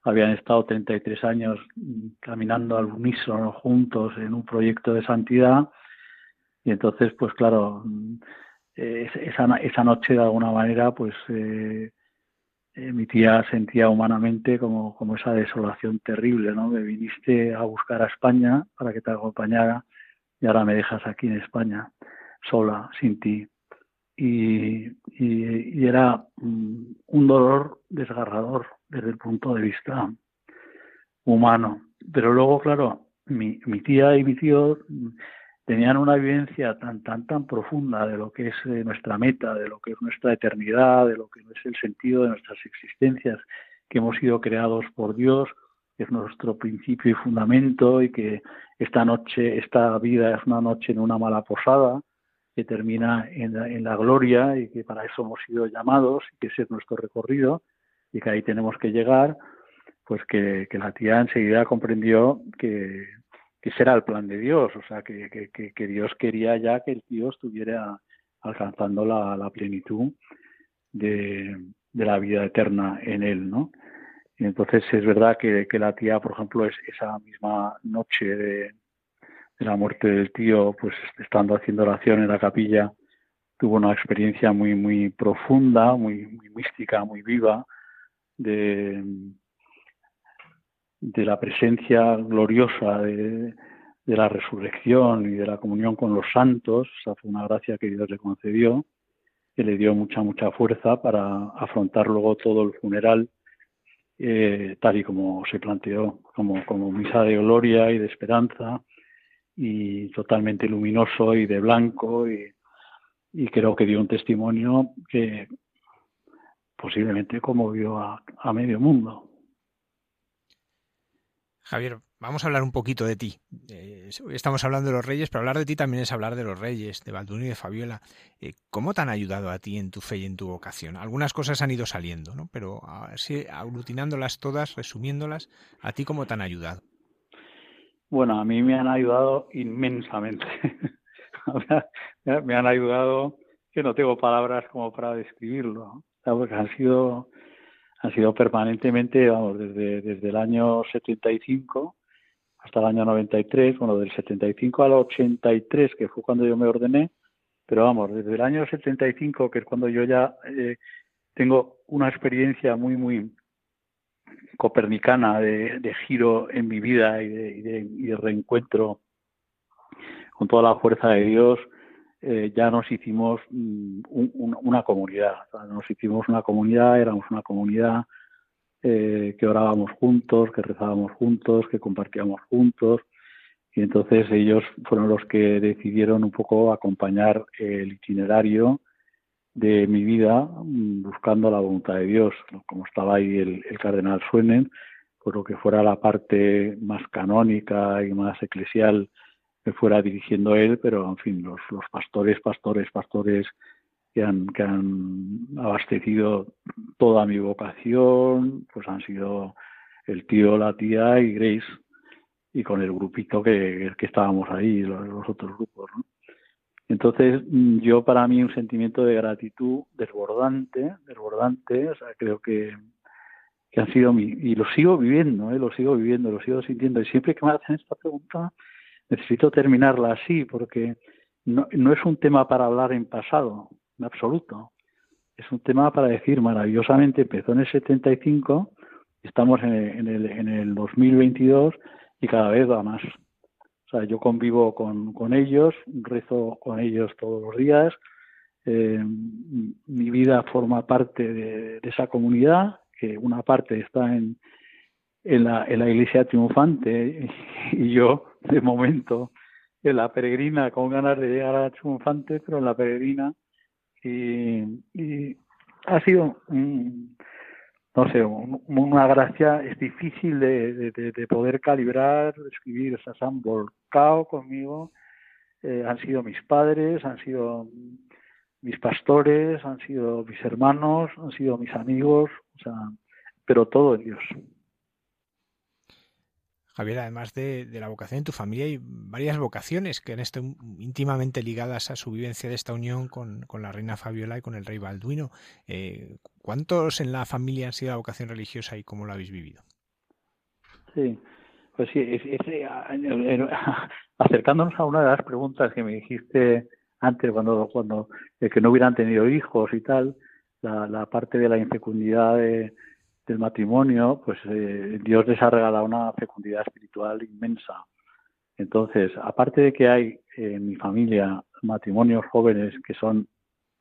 habían estado 33 años caminando al unísono juntos en un proyecto de santidad y entonces, pues claro, esa, esa noche de alguna manera, pues eh, eh, mi tía sentía humanamente como, como esa desolación terrible, ¿no? Me viniste a buscar a España para que te acompañara y ahora me dejas aquí en España, sola, sin ti. Y, y, era mm, un dolor desgarrador desde el punto de vista humano. Pero luego, claro, mi, mi tía y mi tío tenían una vivencia tan, tan, tan profunda de lo que es eh, nuestra meta, de lo que es nuestra eternidad, de lo que es el sentido de nuestras existencias, que hemos sido creados por Dios, que es nuestro principio y fundamento, y que esta noche, esta vida es una noche en una mala posada, que termina en la, gloria y que para eso hemos sido llamados, y que ese es nuestro recorrido, y que ahí tenemos que llegar, pues que la tía enseguida comprendió que que ese era el plan de Dios, o sea, que, que, Dios quería ya que el tío estuviera alcanzando la, plenitud de, la vida eterna en él, ¿no? Y entonces es verdad que, que la tía, por ejemplo, es esa misma noche de, la muerte del tío, pues estando haciendo oración en la capilla, tuvo una experiencia muy, muy profunda, muy mística, muy viva, de, de la presencia gloriosa de, la resurrección y de la comunión con los santos, esa fue una gracia que Dios le concedió, que le dio mucha, mucha fuerza para afrontar luego todo el funeral eh, tal y como se planteó, como, como misa de gloria y de esperanza, y totalmente luminoso y de blanco, y, creo que dio un testimonio que, posiblemente conmovió a medio mundo. Javier, vamos a hablar un poquito de ti. Eh, estamos hablando de los reyes, pero hablar de ti también es hablar de los reyes, de Balduino y de Fabiola. Eh, ¿Cómo te han ayudado a ti en tu fe y en tu vocación? Algunas cosas han ido saliendo, ¿no? Pero así, aglutinándolas todas, resumiéndolas, ¿a ti cómo te han ayudado? Bueno, a mí me han ayudado inmensamente. me han ayudado que no tengo palabras como para describirlo, porque han sido han sido permanentemente, vamos, desde, desde el año 75 hasta el año 93, bueno, del 75 al 83, que fue cuando yo me ordené, pero vamos, desde el año 75, que es cuando yo ya eh, tengo una experiencia muy, muy copernicana de, giro en mi vida y de, y de, reencuentro con toda la fuerza de Dios, eh, ya nos hicimos mm, una comunidad. nos hicimos una comunidad, éramos una comunidad eh, que orábamos juntos, que rezábamos juntos, que compartíamos juntos. Y entonces ellos fueron los que decidieron un poco acompañar el itinerario de mi vida mm, buscando la voluntad de Dios. Como estaba ahí el, el cardenal Suenen, por lo que fuera la parte más canónica y más eclesial que fuera dirigiendo él, pero en fin, los, los pastores, pastores, pastores que han, que han abastecido toda mi vocación, pues han sido el tío, la tía y Grace, y con el grupito que, que estábamos ahí, los, otros grupos. Entonces, yo para mí un sentimiento de gratitud desbordante, desbordante, o sea, creo que, que han sido mi, y lo sigo viviendo, ¿eh? lo sigo viviendo, lo sigo sintiendo, y siempre que me hacen esta pregunta, necesito terminarla así porque no, es un tema para hablar en pasado, en absoluto. Es un tema para decir maravillosamente empezó en el 75, estamos en el, en el, en el 2022 y cada vez va más. O sea, yo convivo con, ellos, rezo con ellos todos los días, eh, mi vida forma parte de, esa comunidad, que una parte está en la, en la iglesia triunfante y yo de momento en la peregrina con ganas de llegar a triunfante pero en la peregrina y, ha sido no sé una gracia es difícil de poder calibrar escribir o sea, se han volcado conmigo eh, han sido mis padres han sido mis pastores han sido mis hermanos han sido mis amigos o sea pero todo en Dios Javier, además de, la vocación en tu familia, hay varias vocaciones que han estado íntimamente ligadas a su vivencia de esta unión con, la reina Fabiola y con el rey Balduino. Eh, ¿Cuántos en la familia han sido la vocación religiosa y cómo lo habéis vivido? Sí, pues sí, acercándonos a una de las preguntas que me dijiste antes, cuando, cuando que no hubieran tenido hijos y tal, la, la parte de la infecundidad de del matrimonio, pues eh, Dios les ha regalado una fecundidad espiritual inmensa. Entonces, aparte de que hay en mi familia matrimonios jóvenes que son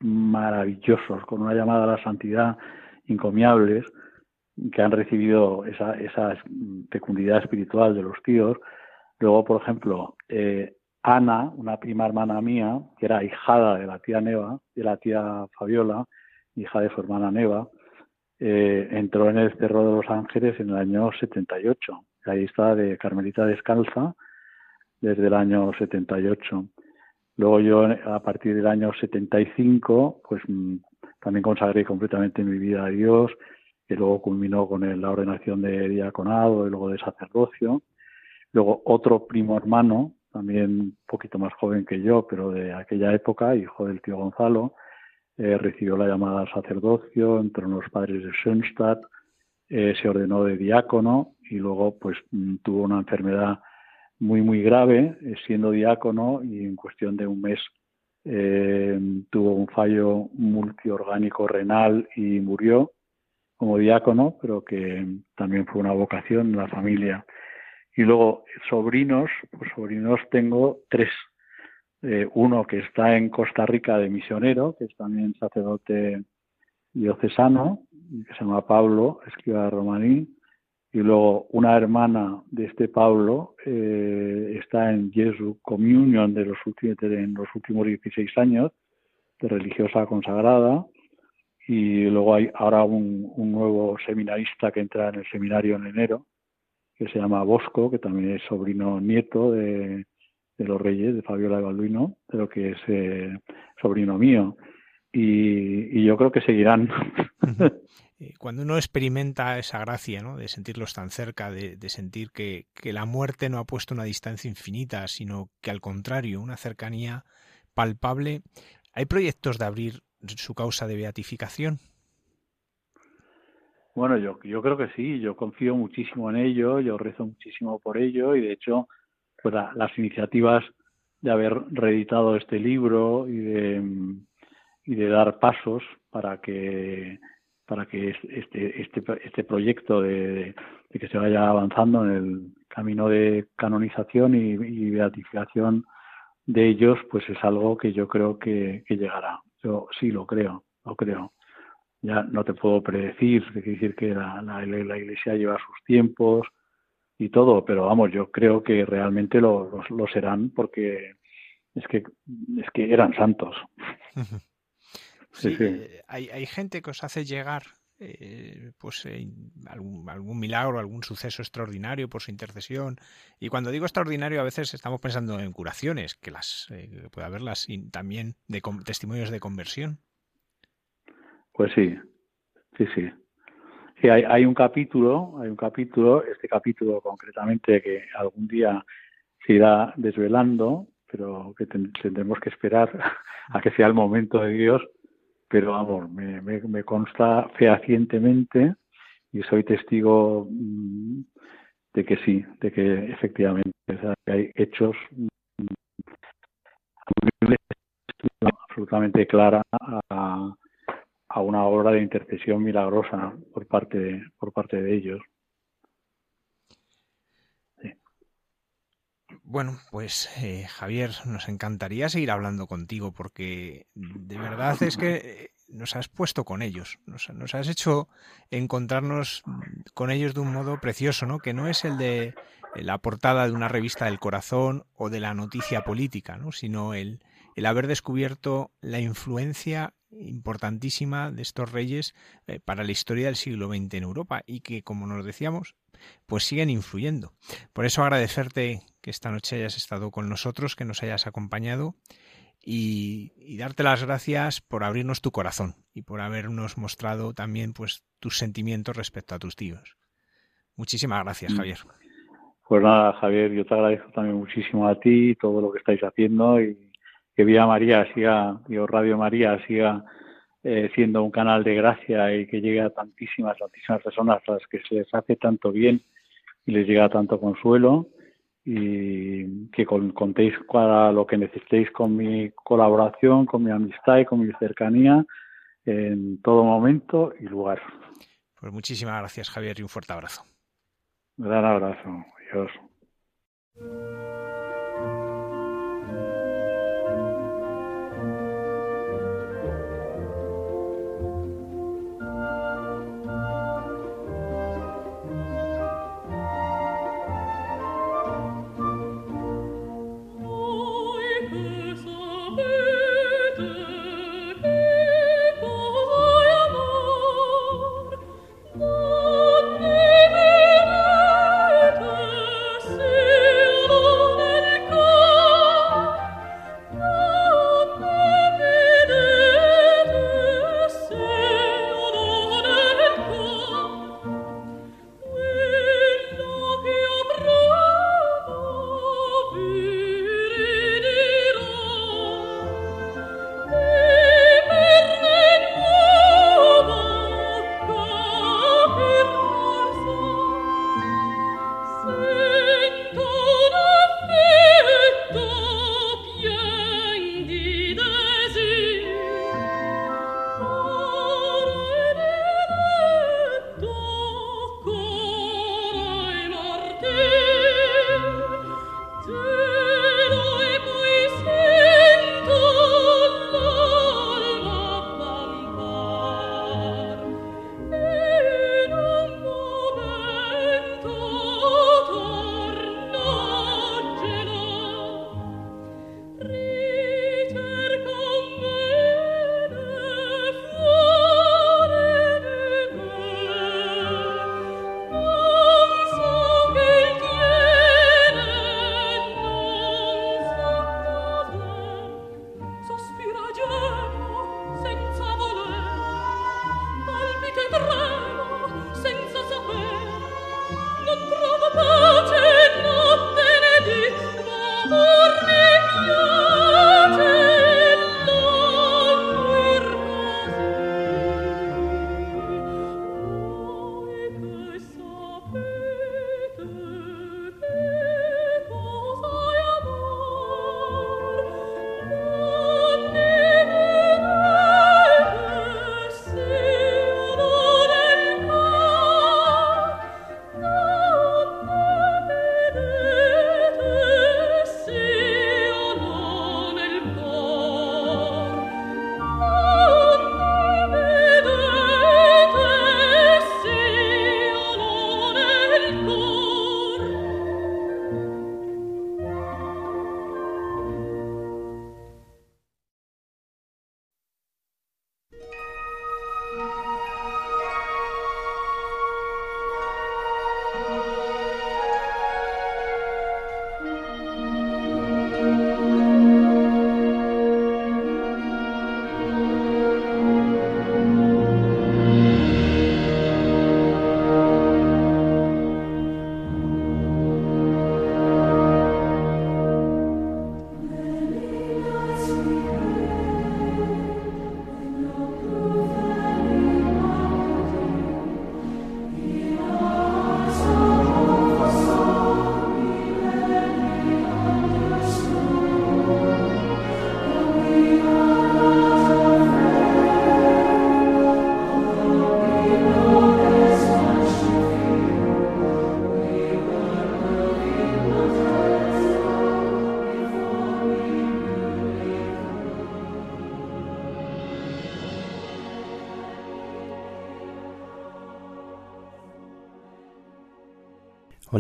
maravillosos, con una llamada a la santidad encomiables, que han recibido esa, fecundidad espiritual de los tíos. Luego, por ejemplo, eh, Ana, una prima hermana mía, que era hijada de la tía Neva, de la tía Fabiola, hija de su hermana Neva, eh, entró en el Cerro de los Ángeles en el año 78. Ahí está de Carmelita Descalza desde el año 78. Luego yo, a partir del año 75, pues mm, también consagré completamente mi vida a Dios, que luego culminó con la ordenación de diaconado y luego de sacerdocio. Luego otro primo hermano, también un poquito más joven que yo, pero de aquella época, hijo del tío Gonzalo, eh, recibió la llamada al sacerdocio, entró en los padres de Schoenstatt, eh, se ordenó de diácono y luego pues mm, tuvo una enfermedad muy muy grave eh, siendo diácono y en cuestión de un mes tuvo un fallo multiorgánico renal y murió como diácono, pero que también fue una vocación en la familia. Y luego sobrinos, pues sobrinos tengo tres, eh, uno que está en Costa Rica de misionero, que es también sacerdote diocesano, que se llama Pablo, escriba romaní, y luego una hermana de este Pablo eh, está en Jesu Communion de los en los últimos 16 años, de religiosa consagrada, y luego hay ahora un nuevo seminarista que entra en el seminario en enero, que se llama Bosco, que también es sobrino nieto de, de los Reyes, de Fabiola de Balduino, pero que es eh, sobrino mío. Y, y, yo creo que seguirán. Eh, cuando uno experimenta esa gracia, ¿no? De sentirlos tan cerca, de, de sentir que, que, la muerte no ha puesto una distancia infinita, sino que al contrario, una cercanía palpable, ¿hay proyectos de abrir su causa de beatificación? Bueno, yo, yo creo que sí, yo confío muchísimo en ello, yo rezo muchísimo por ello y de hecho pues la, las iniciativas de haber reeditado este libro y de, y de dar pasos para que para que este este este proyecto de, que se vaya avanzando en el camino de canonización y, beatificación de ellos pues es algo que yo creo que, llegará. Yo sí lo creo lo creo. Ya no te puedo predecir quiere decir que la, la iglesia lleva sus tiempos y todo, pero vamos, yo creo que realmente lo, lo, lo serán porque es que es que eran santos. Sí, sí, sí. Eh, hay, hay gente que os hace llegar eh, pues eh, algún, algún, milagro, algún suceso extraordinario por su intercesión. Y cuando digo extraordinario, a veces estamos pensando en curaciones, que las eh, puede haberlas, y también de testimonios de conversión. Pues sí, sí, sí. Sí, hay, hay un capítulo, hay un capítulo, este capítulo concretamente que algún día se irá desvelando, pero que ten, tendremos que esperar a que sea el momento de Dios, pero vamos, me, me, consta fehacientemente y soy testigo mmm, de que sí, de que efectivamente hay hechos mmm, absolutamente clara a, una obra de intercesión milagrosa por parte de, por parte de ellos. Bueno, pues eh, Javier, nos encantaría seguir hablando contigo porque de verdad es que nos has puesto con ellos, nos, nos, has hecho encontrarnos con ellos de un modo precioso, ¿no? Que no es el de la portada de una revista del corazón o de la noticia política, ¿no? Sino el, el haber descubierto la influencia importantísima de estos reyes eh, para la historia del siglo XX en Europa y que, como nos decíamos, pues siguen influyendo. Por eso agradecerte que esta noche hayas estado con nosotros, que nos hayas acompañado y, y, darte las gracias por abrirnos tu corazón y por habernos mostrado también pues tus sentimientos respecto a tus tíos. Muchísimas gracias, Javier. Pues nada, Javier, yo te agradezco también muchísimo a ti todo lo que estáis haciendo y que Vía María siga, digo, Radio María siga eh, siendo un canal de gracia y que llegue a tantísimas, tantísimas personas a las que se les hace tanto bien y les llega tanto consuelo y que con, contéis para lo que necesitéis con mi colaboración, con mi amistad y con mi cercanía en todo momento y lugar. Pues muchísimas gracias Javier y un fuerte abrazo. Un gran abrazo. Adiós.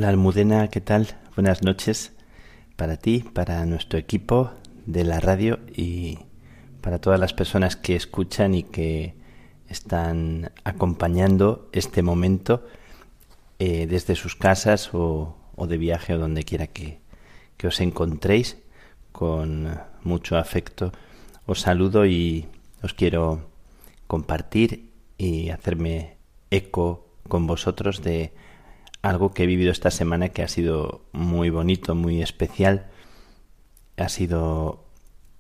Hola Almudena, ¿qué tal? Buenas noches para ti, para nuestro equipo de la radio y para todas las personas que escuchan y que están acompañando este momento eh, desde sus casas o, de viaje o donde quiera que, que os encontréis. Con mucho afecto os saludo y os quiero compartir y hacerme eco con vosotros de algo que he vivido esta semana que ha sido muy bonito, muy especial. Ha sido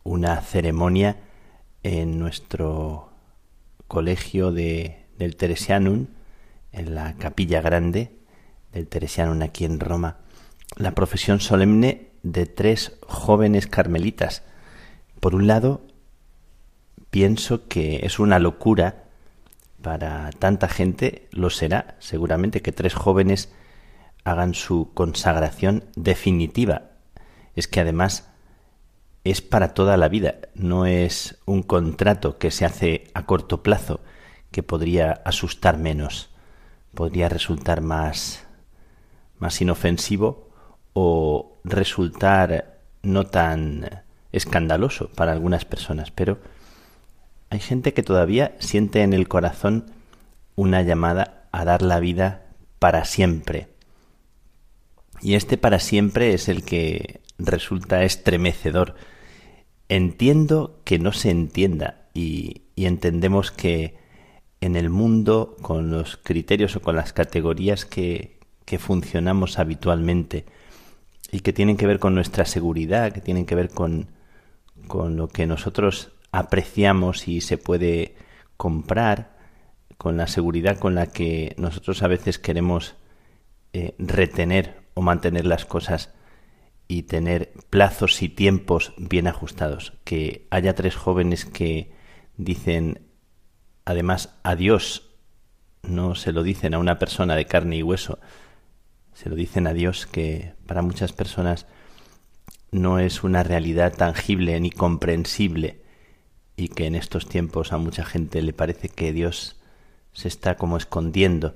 una ceremonia en nuestro colegio de, del Teresianum, en la capilla grande del Teresianum aquí en Roma, la profesión solemne de tres jóvenes carmelitas. Por un lado, pienso que es una locura para tanta gente lo será seguramente que tres jóvenes hagan su consagración definitiva. Es que además es para toda la vida, no es un contrato que se hace a corto plazo que podría asustar menos, podría resultar más más inofensivo o resultar no tan escandaloso para algunas personas, pero hay gente que todavía siente en el corazón una llamada a dar la vida para siempre. Y este para siempre es el que resulta estremecedor. Entiendo que no se entienda y, entendemos que en el mundo, con los criterios o con las categorías que, que funcionamos habitualmente y que tienen que ver con nuestra seguridad, que tienen que ver con, con lo que nosotros apreciamos y se puede comprar con la seguridad con la que nosotros a veces queremos eh, retener o mantener las cosas y tener plazos y tiempos bien ajustados. Que haya tres jóvenes que dicen además adiós, no se lo dicen a una persona de carne y hueso, se lo dicen a Dios que para muchas personas no es una realidad tangible ni comprensible y que en estos tiempos a mucha gente le parece que Dios se está como escondiendo.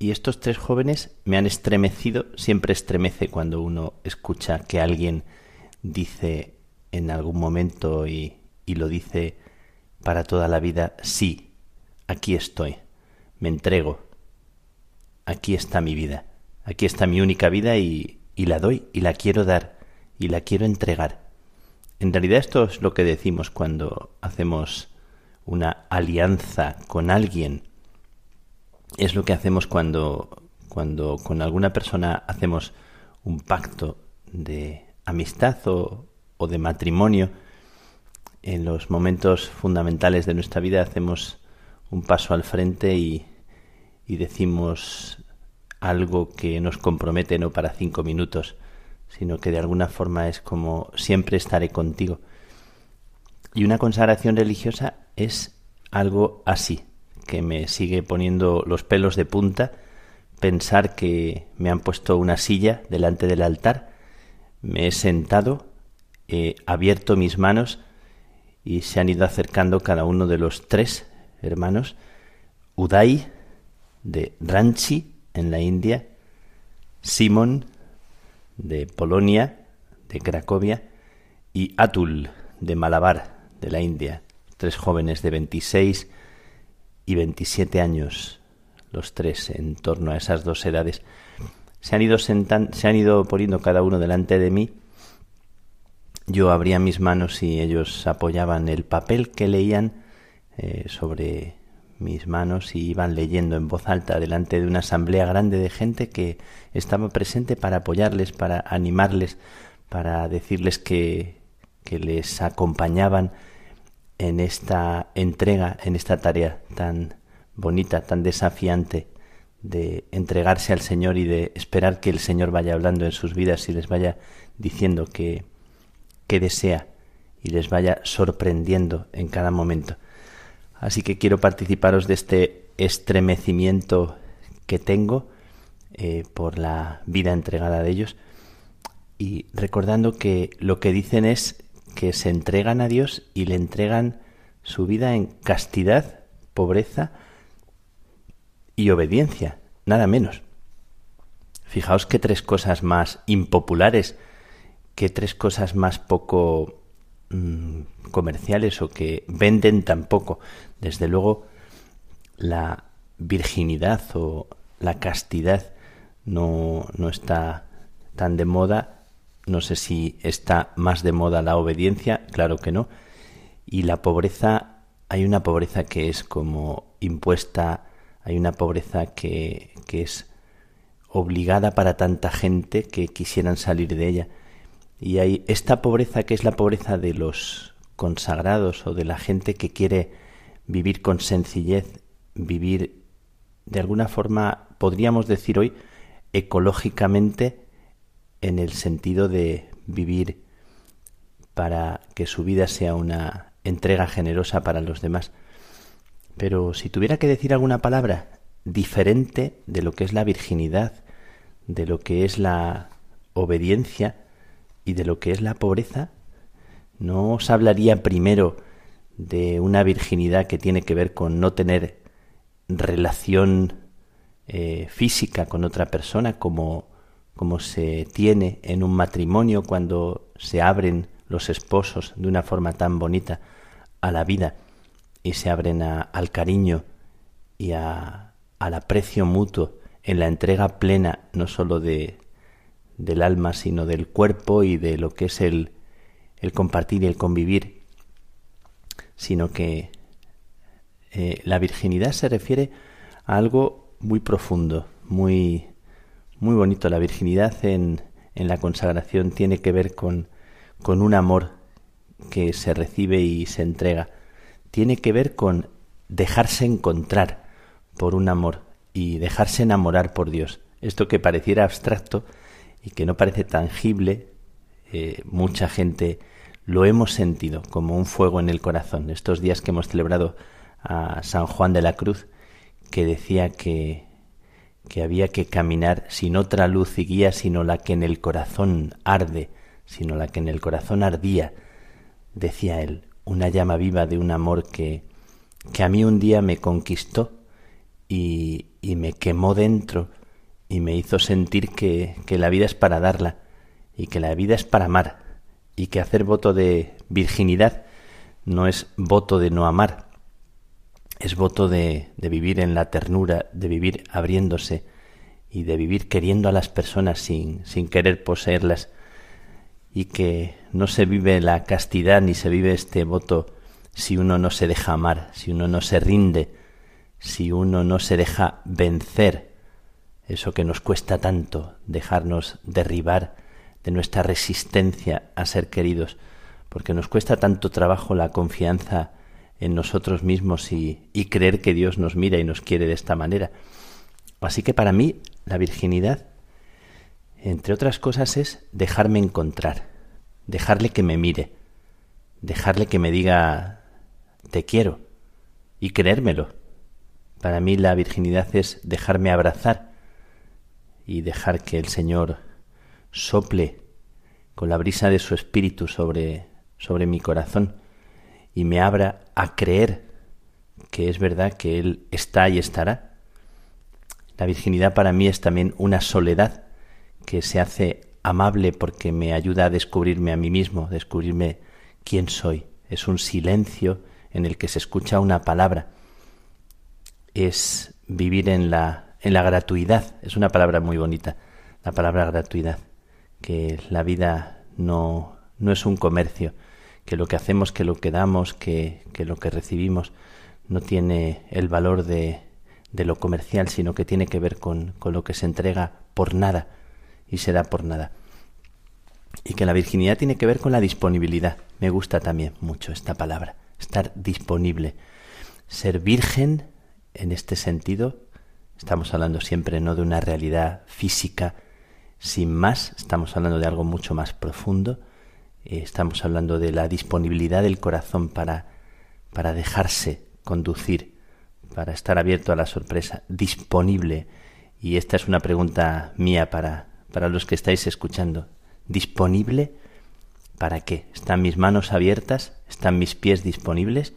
Y estos tres jóvenes me han estremecido, siempre estremece cuando uno escucha que alguien dice en algún momento y, y lo dice para toda la vida, sí, aquí estoy, me entrego, aquí está mi vida, aquí está mi única vida y, y la doy y la quiero dar y la quiero entregar. En realidad esto es lo que decimos cuando hacemos una alianza con alguien. Es lo que hacemos cuando, cuando con alguna persona hacemos un pacto de amistad o, o de matrimonio. En los momentos fundamentales de nuestra vida hacemos un paso al frente y, y decimos algo que nos compromete no para cinco minutos, sino que de alguna forma es como siempre estaré contigo. Y una consagración religiosa es algo así, que me sigue poniendo los pelos de punta pensar que me han puesto una silla delante del altar, me he sentado, he abierto mis manos y se han ido acercando cada uno de los tres hermanos, Uday de Ranchi en la India, Simón de Polonia, de Cracovia, y Atul, de Malabar, de la India, tres jóvenes de 26 y 27 años, los tres en torno a esas dos edades, se han ido, se han ido poniendo cada uno delante de mí. Yo abría mis manos y ellos apoyaban el papel que leían eh, sobre mis manos y iban leyendo en voz alta delante de una asamblea grande de gente que estaba presente para apoyarles, para animarles, para decirles que, que les acompañaban en esta entrega, en esta tarea tan bonita, tan desafiante de entregarse al Señor y de esperar que el Señor vaya hablando en sus vidas y les vaya diciendo que, que desea y les vaya sorprendiendo en cada momento. Así que quiero participaros de este estremecimiento que tengo eh, por la vida entregada de ellos y recordando que lo que dicen es que se entregan a Dios y le entregan su vida en castidad, pobreza y obediencia, nada menos. fijaos qué tres cosas más impopulares, qué tres cosas más poco mm, comerciales o que venden tan poco. Desde luego, la virginidad o la castidad no, no está tan de moda. No sé si está más de moda la obediencia, claro que no. Y la pobreza, hay una pobreza que es como impuesta, hay una pobreza que, que es obligada para tanta gente que quisieran salir de ella. Y hay esta pobreza que es la pobreza de los consagrados o de la gente que quiere vivir con sencillez, vivir de alguna forma, podríamos decir hoy, ecológicamente en el sentido de vivir para que su vida sea una entrega generosa para los demás. Pero si tuviera que decir alguna palabra diferente de lo que es la virginidad, de lo que es la obediencia y de lo que es la pobreza, no os hablaría primero de una virginidad que tiene que ver con no tener relación eh, física con otra persona como, como se tiene en un matrimonio cuando se abren los esposos de una forma tan bonita a la vida y se abren al cariño y a, al aprecio mutuo en la entrega plena no sólo de, del alma, sino del cuerpo y de lo que es el, el compartir y el convivir, sino que eh, la virginidad se refiere a algo muy profundo, muy, muy bonito. La virginidad en, en la consagración tiene que ver con, con un amor que se recibe y se entrega. Tiene que ver con dejarse encontrar por un amor y dejarse enamorar por Dios. Esto que pareciera abstracto y que no parece tangible, eh, mucha gente lo hemos sentido como un fuego en el corazón. Estos días que hemos celebrado a San Juan de la Cruz, que decía que, que había que caminar sin otra luz y guía, sino la que en el corazón arde, sino la que en el corazón ardía, decía él, una llama viva de un amor que, que a mí un día me conquistó y, y me quemó dentro y me hizo sentir que, que la vida es para darla y que la vida es para amar y que hacer voto de virginidad no es voto de no amar, es voto de, de, vivir en la ternura, de vivir abriéndose y de vivir queriendo a las personas sin, sin querer poseerlas. Y que no se vive la castidad ni se vive este voto si uno no se deja amar, si uno no se rinde, si uno no se deja vencer, eso que nos cuesta tanto, dejarnos derribar de nuestra resistencia a ser queridos, porque nos cuesta tanto trabajo la confianza en nosotros mismos y, y creer que Dios nos mira y nos quiere de esta manera. Así que para mí la virginidad, entre otras cosas, es dejarme encontrar, dejarle que me mire, dejarle que me diga te quiero y creérmelo. Para mí la virginidad es dejarme abrazar y dejar que el Señor sople con la brisa de su espíritu sobre, sobre mi corazón y me abra a creer que es verdad que Él está y estará. La virginidad para mí es también una soledad que se hace amable porque me ayuda a descubrirme a mí mismo, descubrirme quién soy. Es un silencio en el que se escucha una palabra es vivir en la, en la gratuidad. Es una palabra muy bonita, la palabra gratuidad, que la vida no, no es un comercio, que lo que hacemos, que lo que damos, que, que lo que recibimos no tiene el valor de, de lo comercial, sino que tiene que ver con, con lo que se entrega por nada y se da por nada. Y que la virginidad tiene que ver con la disponibilidad. Me gusta también mucho esta palabra, estar disponible. Ser virgen en este sentido, estamos hablando siempre no de una realidad física sin más, estamos hablando de algo mucho más profundo, eh, estamos hablando de la disponibilidad del corazón para, para dejarse conducir, para estar abierto a la sorpresa, disponible. Y esta es una pregunta mía para, para los que estáis escuchando. ¿Disponible para qué? ¿Están mis manos abiertas? ¿Están mis pies disponibles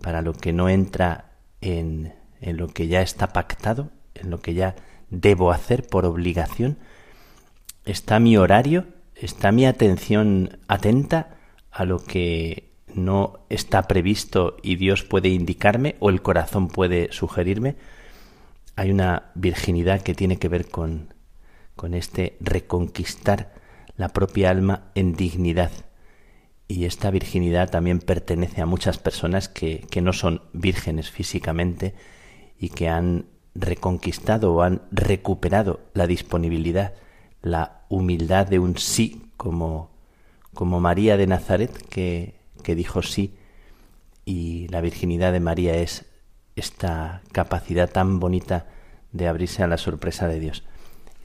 para lo que no entra en en lo que ya está pactado, en lo que ya debo hacer por obligación, ¿Está mi horario? ¿Está mi atención atenta a lo que no está previsto y Dios puede indicarme o el corazón puede sugerirme? Hay una virginidad que tiene que ver con, con este reconquistar la propia alma en dignidad. Y esta virginidad también pertenece a muchas personas que, que no son vírgenes físicamente y que han reconquistado o han recuperado la disponibilidad, la humildad de un sí, como, como María de Nazaret, que, que dijo sí, y la virginidad de María es esta capacidad tan bonita de abrirse a la sorpresa de Dios.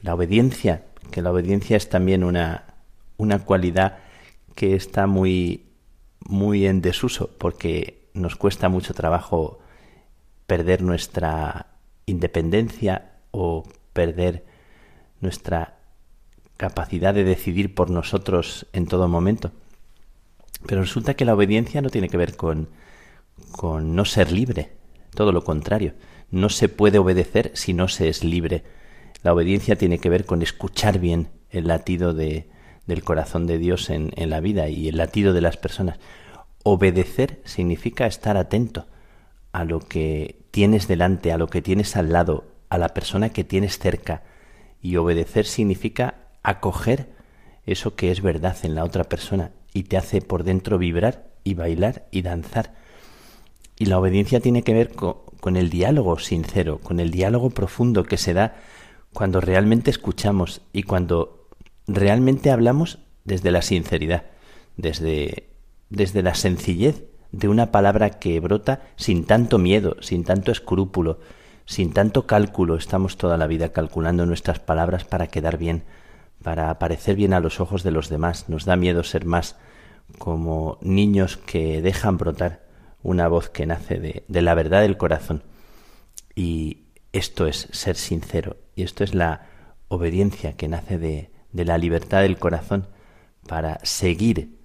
La obediencia, que la obediencia es también una, una cualidad que está muy, muy en desuso, porque nos cuesta mucho trabajo perder nuestra independencia o perder nuestra capacidad de decidir por nosotros en todo momento. Pero resulta que la obediencia no tiene que ver con, con no ser libre, todo lo contrario. No se puede obedecer si no se es libre. La obediencia tiene que ver con escuchar bien el latido de, del corazón de Dios en, en la vida y el latido de las personas. Obedecer significa estar atento a lo que tienes delante, a lo que tienes al lado, a la persona que tienes cerca. Y obedecer significa acoger eso que es verdad en la otra persona y te hace por dentro vibrar y bailar y danzar. Y la obediencia tiene que ver con, el diálogo sincero, con el diálogo profundo que se da cuando realmente escuchamos y cuando realmente hablamos desde la sinceridad, desde, desde la sencillez de una palabra que brota sin tanto miedo, sin tanto escrúpulo, sin tanto cálculo. Estamos toda la vida calculando nuestras palabras para quedar bien, para parecer bien a los ojos de los demás. Nos da miedo ser más como niños que dejan brotar una voz que nace de, la verdad del corazón. Y esto es ser sincero, y esto es la obediencia que nace de la libertad del corazón para seguir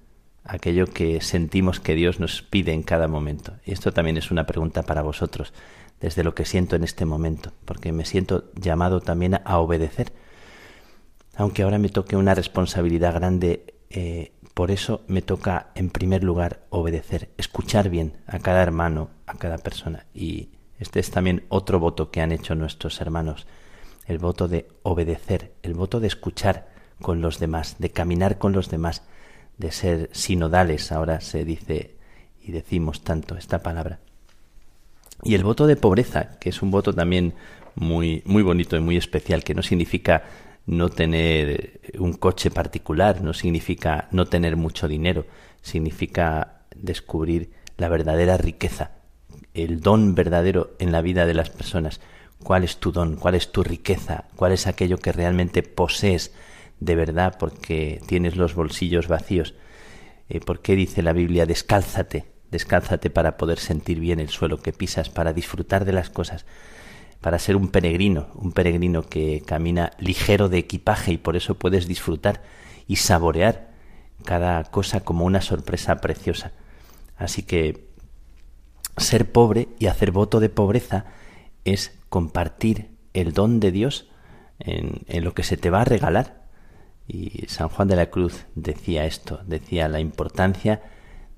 aquello que sentimos que Dios nos pide en cada momento. Y esto también es una pregunta para vosotros, desde lo que siento en este momento, porque me siento llamado también a obedecer. Aunque ahora me toque una responsabilidad grande, eh, por eso me toca en primer lugar obedecer, escuchar bien a cada hermano, a cada persona. Y este es también otro voto que han hecho nuestros hermanos, el voto de obedecer, el voto de escuchar con los demás, de caminar con los demás, de ser sinodales, ahora se dice y decimos tanto esta palabra. Y el voto de pobreza, que es un voto también muy, muy bonito y muy especial, que no significa no tener un coche particular, no significa no tener mucho dinero, significa descubrir la verdadera riqueza, el don verdadero en la vida de las personas. ¿Cuál es tu don? ¿Cuál es tu riqueza? ¿Cuál es aquello que realmente posees de verdad porque tienes los bolsillos vacíos. Eh, ¿Por qué dice la Biblia descálzate? Descálzate para poder sentir bien el suelo que pisas, para disfrutar de las cosas, para ser un peregrino, un peregrino que camina ligero de equipaje y por eso puedes disfrutar y saborear cada cosa como una sorpresa preciosa. Así que ser pobre y hacer voto de pobreza es compartir el don de Dios en lo que se te va a regalar y San Juan de la Cruz decía esto, decía la importancia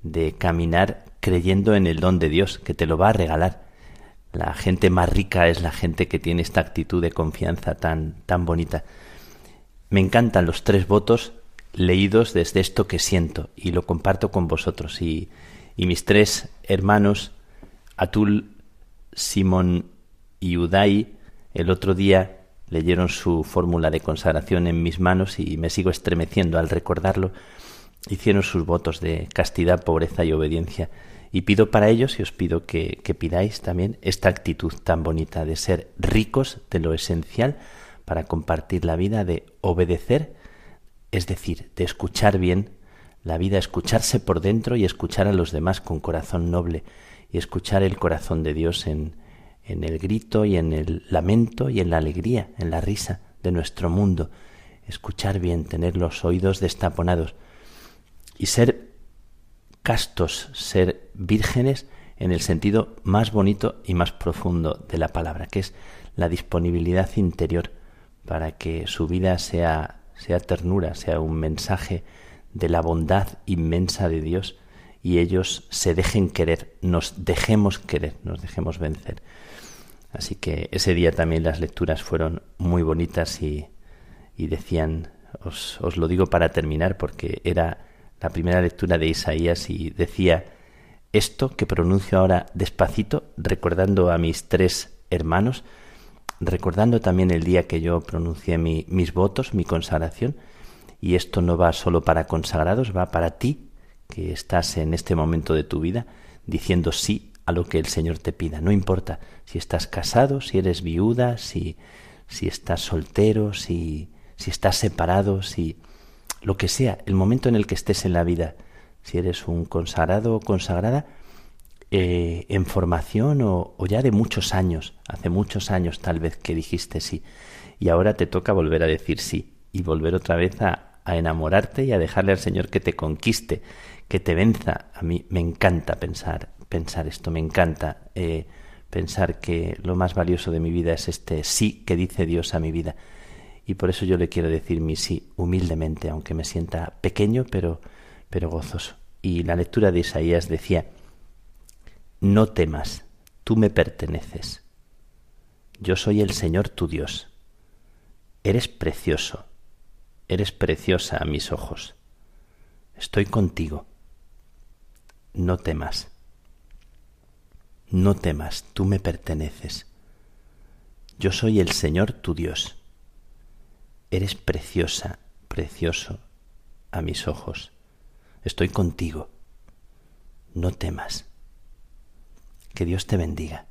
de caminar creyendo en el don de Dios, que te lo va a regalar. La gente más rica es la gente que tiene esta actitud de confianza tan, tan bonita. Me encantan los tres votos leídos desde esto que siento y lo comparto con vosotros. Y, y mis tres hermanos, Atul, Simón y Udai, el otro día leyeron su fórmula de consagración en mis manos y me sigo estremeciendo al recordarlo. Hicieron sus votos de castidad, pobreza y obediencia. Y pido para ellos y os pido que, que pidáis también esta actitud tan bonita de ser ricos de lo esencial para compartir la vida, de obedecer, es decir, de escuchar bien la vida, escucharse por dentro y escuchar a los demás con corazón noble y escuchar el corazón de Dios en, en el grito y en el lamento y en la alegría, en la risa de nuestro mundo, escuchar bien, tener los oídos destaponados y ser castos, ser vírgenes en el sentido más bonito y más profundo de la palabra, que es la disponibilidad interior para que su vida sea sea ternura, sea un mensaje de la bondad inmensa de Dios y ellos se dejen querer, nos dejemos querer, nos dejemos vencer. Así que ese día también las lecturas fueron muy bonitas y, y decían, os, os lo digo para terminar porque era la primera lectura de Isaías y decía esto que pronuncio ahora despacito, recordando a mis tres hermanos, recordando también el día que yo pronuncié mis votos, mi consagración, y esto no va solo para consagrados, va para ti que estás en este momento de tu vida diciendo sí a lo que el Señor te pida. No importa si estás casado, si eres viuda, si, si estás soltero, si, si estás separado, si lo que sea, el momento en el que estés en la vida, si eres un consagrado o consagrada, eh, en formación o, o, ya de muchos años, hace muchos años tal vez que dijiste sí, y ahora te toca volver a decir sí y volver otra vez a, enamorarte y a dejarle al Señor que te conquiste, que te venza. A mí me encanta pensar, pensar esto, me encanta eh, pensar que lo más valioso de mi vida es este sí que dice Dios a mi vida. Y por eso yo le quiero decir mi sí humildemente, aunque me sienta pequeño, pero, pero gozoso. Y la lectura de Isaías decía, no temas, tú me perteneces. Yo soy el Señor tu Dios. Eres precioso, Eres preciosa a mis ojos. Estoy contigo. No temas. No temas, tú me perteneces. Yo soy el Señor tu Dios. Eres preciosa, precioso a mis ojos. Estoy contigo. No temas. Que Dios te bendiga.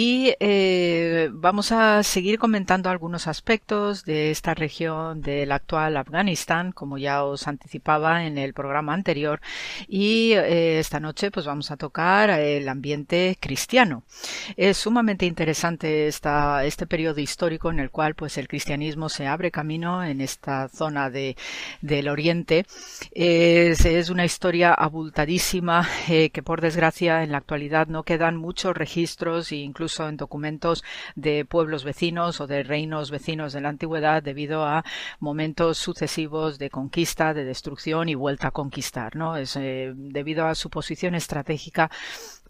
Y eh, vamos a seguir comentando algunos aspectos de esta región del actual Afganistán, como ya os anticipaba en el programa anterior. Y eh, esta noche pues vamos a tocar el ambiente cristiano. Es sumamente interesante esta, este periodo histórico en el cual pues el cristianismo se abre camino en esta zona de, del Oriente. Es, es una historia abultadísima eh, que por desgracia en la actualidad no quedan muchos registros e incluso en documentos de pueblos vecinos o de reinos vecinos de la antigüedad debido a momentos sucesivos de conquista, de destrucción y vuelta a conquistar, ¿no? Es eh, debido a su posición estratégica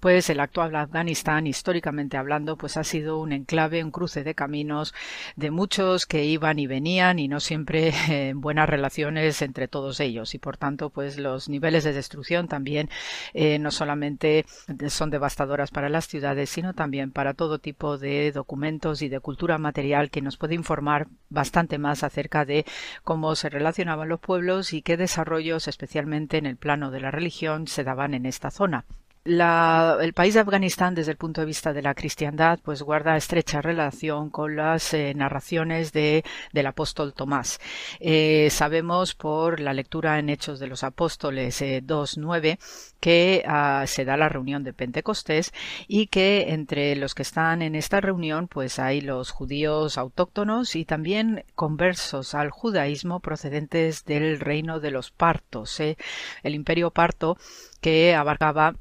pues el actual Afganistán, históricamente hablando, pues ha sido un enclave, un cruce de caminos de muchos que iban y venían y no siempre en buenas relaciones entre todos ellos. Y por tanto, pues los niveles de destrucción también eh, no solamente son devastadoras para las ciudades, sino también para todo tipo de documentos y de cultura material que nos puede informar bastante más acerca de cómo se relacionaban los pueblos y qué desarrollos, especialmente en el plano de la religión, se daban en esta zona el país de Afganistán, desde el punto de vista de la cristiandad, pues guarda estrecha relación con las eh, narraciones de, del apóstol Tomás. Eh, sabemos por la lectura en Hechos de los Apóstoles 2.9 eh, que ah, se da la reunión de Pentecostés y que entre los que están en esta reunión pues hay los judíos autóctonos y también conversos al judaísmo procedentes del reino de los partos, el imperio parto que abarcaba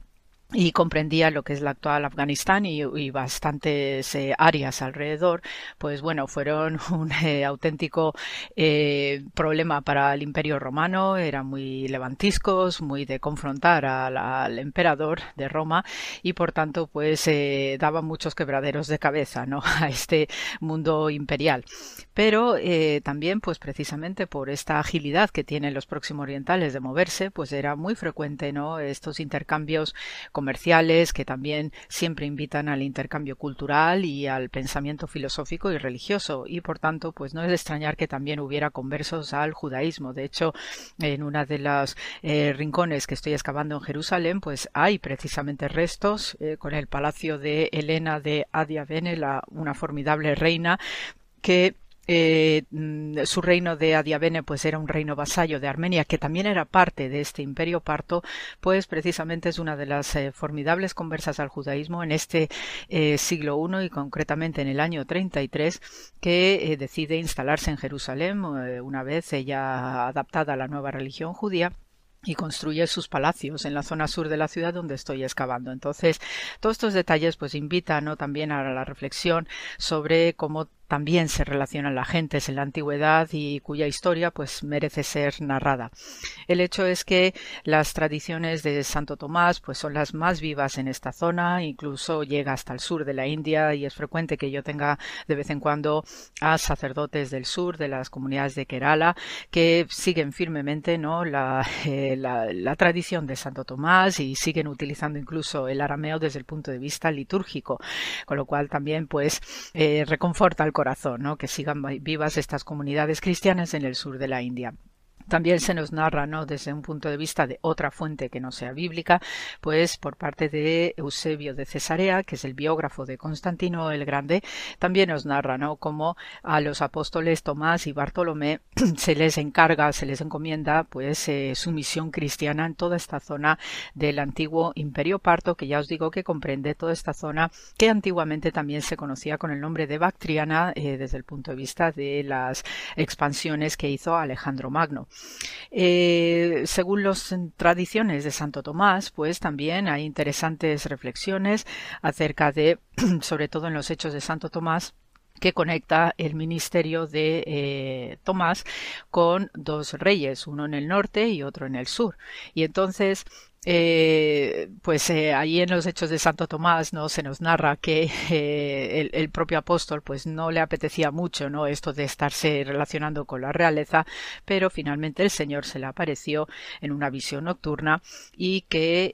y comprendía lo que es la actual Afganistán y, bastantes eh, áreas alrededor, pues bueno, fueron un eh, auténtico eh, problema para el Imperio Romano, eran muy levantiscos, muy de confrontar al emperador de Roma y por tanto pues daban muchos quebraderos de cabeza ¿no? a este mundo imperial. Pero también pues precisamente por esta agilidad que tienen los próximos orientales de moverse, pues era muy frecuente ¿no? estos intercambios comerciales que también siempre invitan al intercambio cultural y al pensamiento filosófico y religioso. Y por tanto pues no es de extrañar que también hubiera conversos al judaísmo. De hecho en una de las eh, rincones que estoy excavando en Jerusalén pues hay precisamente restos eh, con el palacio de Helena de Adiabene la, una formidable reina que eh, mm, su reino de Adiabene pues era un reino vasallo de Armenia que también era parte de este imperio parto pues precisamente es una de las eh, formidables conversas al judaísmo en este eh, siglo I y concretamente en el año 33 que decide instalarse en Jerusalén una vez ella adaptada a la nueva religión judía y construye sus palacios en la zona sur de la ciudad donde estoy excavando. Entonces, todos estos detalles pues invitan ¿no? también a la reflexión sobre cómo también se relacionan las gentes en la antigüedad y cuya historia pues merece ser narrada. El hecho es que las tradiciones de Santo Tomás pues son las más vivas en esta zona, incluso llega hasta el sur de la India y es frecuente que yo tenga de vez en cuando a sacerdotes del sur de las comunidades de Kerala que siguen firmemente ¿no? la, eh, la, tradición de Santo Tomás y siguen utilizando incluso el arameo desde el punto de vista litúrgico, con lo cual también pues eh, reconforta el corazón, ¿no? que sigan vivas estas comunidades cristianas en el sur de la India. También se nos narra, ¿no? desde un punto de vista de otra fuente que no sea bíblica, pues por parte de Eusebio de Cesarea, que es el biógrafo de Constantino el Grande, también nos narra, ¿no? Cómo a los apóstoles Tomás y Bartolomé se les encarga, se les encomienda, pues eh, su misión cristiana en toda esta zona del antiguo Imperio Parto, que ya os digo que comprende toda esta zona que antiguamente también se conocía con el nombre de Bactriana eh, desde el punto de vista de las expansiones que hizo Alejandro Magno. Eh, según las tradiciones de Santo Tomás, pues también hay interesantes reflexiones acerca de, sobre todo en los hechos de Santo Tomás, que conecta el ministerio de eh, Tomás con dos reyes, uno en el norte y otro en el sur. Y entonces eh, pues eh, ahí en los Hechos de Santo Tomás no se nos narra que eh, el, propio apóstol pues no le apetecía mucho no esto de estarse relacionando con la realeza, pero finalmente el Señor se le apareció en una visión nocturna y que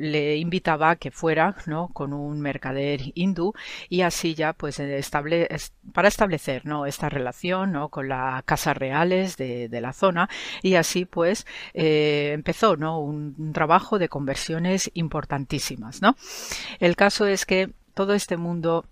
le invitaba a que fuera no con un mercader hindú y así ya pues para establecer no esta relación no con las casas reales de, de la zona y así pues empezó no un trabajo de conversiones importantísimas, ¿no? El caso es que todo este mundo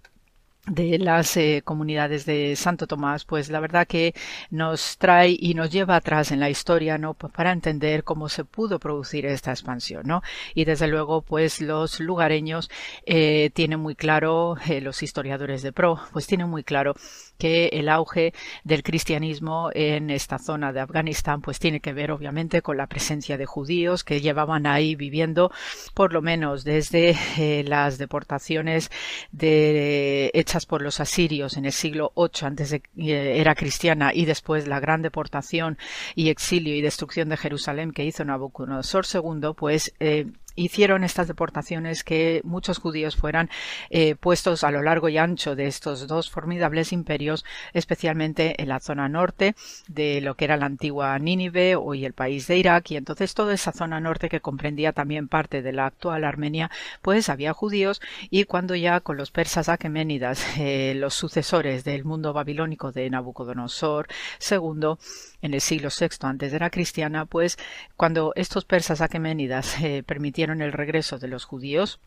de las eh, comunidades de Santo Tomás, pues la verdad que nos trae y nos lleva atrás en la historia, ¿no? Pues para entender cómo se pudo producir esta expansión, ¿no? Y desde luego, pues los lugareños eh, tienen muy claro, eh, los historiadores de pro, pues tienen muy claro que el auge del cristianismo en esta zona de Afganistán pues tiene que ver obviamente con la presencia de judíos que llevaban ahí viviendo por lo menos desde las deportaciones de, hechas por los asirios en el siglo VIII antes de eh, era cristiana y después la gran deportación y exilio y destrucción de Jerusalén que hizo Nabucodonosor II pues eh, hicieron estas deportaciones que muchos judíos fueran eh, puestos a lo largo y ancho de estos dos formidables imperios, especialmente en la zona norte de lo que era la antigua Nínive, hoy el país de Irak, y entonces toda esa zona norte que comprendía también parte de la actual Armenia, pues había judíos y cuando ya con los persas aqueménidas, eh, los sucesores del mundo babilónico de Nabucodonosor II, en el siglo VI antes de la cristiana, pues cuando estos persas aqueménidas eh, permitieron el regreso de los judíos,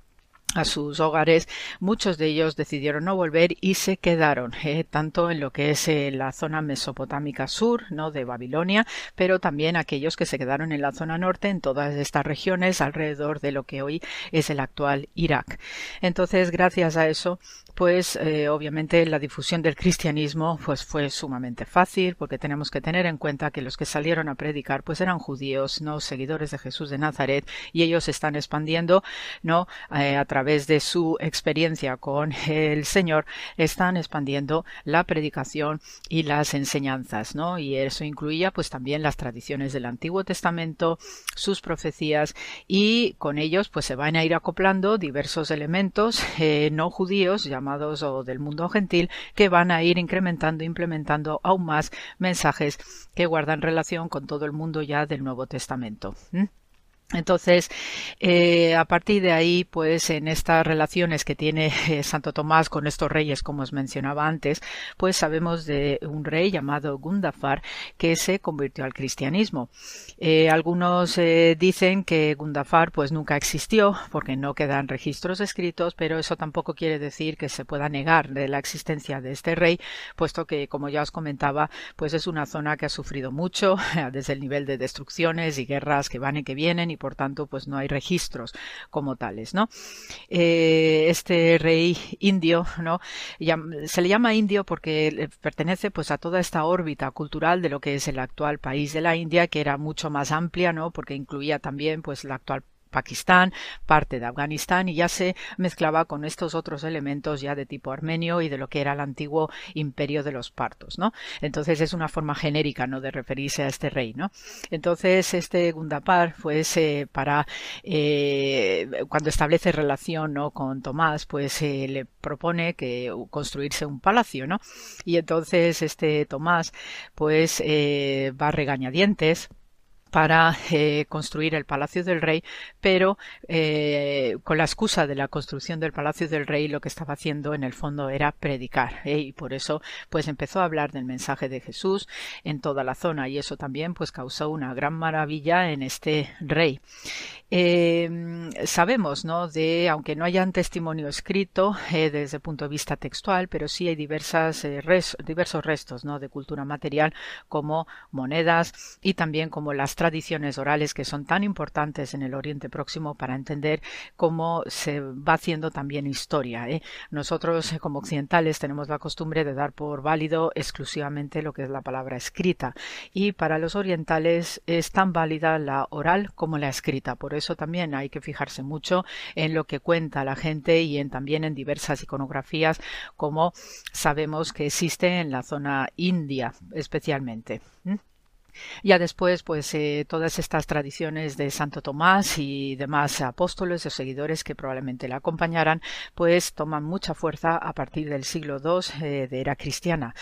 a sus hogares, muchos de ellos decidieron no volver y se quedaron, eh, tanto en lo que es eh, la zona mesopotámica sur, ¿no? de Babilonia, pero también aquellos que se quedaron en la zona norte, en todas estas regiones alrededor de lo que hoy es el actual Irak. Entonces, gracias a eso, pues eh, obviamente la difusión del cristianismo pues fue sumamente fácil porque tenemos que tener en cuenta que los que salieron a predicar pues eran judíos no seguidores de Jesús de Nazaret y ellos están expandiendo no eh, a través de su experiencia con el Señor están expandiendo la predicación y las enseñanzas no y eso incluía pues también las tradiciones del Antiguo Testamento sus profecías y con ellos pues se van a ir acoplando diversos elementos eh, no judíos ya o del mundo gentil que van a ir incrementando, implementando aún más mensajes que guardan relación con todo el mundo ya del Nuevo Testamento. Entonces, eh, a partir de ahí, pues en estas relaciones que tiene eh, Santo Tomás con estos reyes, como os mencionaba antes, pues sabemos de un rey llamado Gundafar que se convirtió al cristianismo. Eh, algunos dicen que Gundafar pues nunca existió porque no quedan registros escritos, pero eso tampoco quiere decir que se pueda negar de la existencia de este rey, puesto que, como ya os comentaba, pues es una zona que ha sufrido mucho desde el nivel de destrucciones y guerras que van y que vienen y por tanto pues no hay registros como tales, ¿no? Eh, este rey indio, ¿no? Se le llama indio porque pertenece pues a toda esta órbita cultural de lo que es el actual país de la India, que era mucho más amplia, ¿no? Porque incluía también pues la actual Pakistán, parte de Afganistán y ya se mezclaba con estos otros elementos ya de tipo armenio y de lo que era el antiguo imperio de los partos, ¿no? Entonces es una forma genérica, ¿no? De referirse a este rey, ¿no? Entonces este Gundapar, pues eh, para eh, cuando establece relación, ¿no? Con Tomás, pues eh, le propone que construirse un palacio, ¿no? Y entonces este Tomás, pues va regañadientes para eh, construir el Palacio del Rey, pero eh, con la excusa de la construcción del Palacio del Rey lo que estaba haciendo en el fondo era predicar ¿eh? y por eso pues empezó a hablar del mensaje de Jesús en toda la zona y eso también pues causó una gran maravilla en este rey. sabemos, ¿no? De, aunque no haya un testimonio escrito desde el punto de vista textual, pero sí hay diversas, diversos restos, ¿no? De cultura material como monedas y también como las tradiciones orales que son tan importantes en el Oriente Próximo para entender cómo se va haciendo también historia. ¿eh? Nosotros, eh, como occidentales, tenemos la costumbre de dar por válido exclusivamente lo que es la palabra escrita y para los orientales es tan válida la oral como la escrita. Por eso también hay que fijarse mucho en lo que cuenta la gente y en, también en diversas iconografías como sabemos que existe en la zona india especialmente. Ya después, pues eh, todas estas tradiciones de Santo Tomás y demás apóstoles o seguidores que probablemente le acompañaran, pues toman mucha fuerza a partir del siglo II eh, de era cristiana.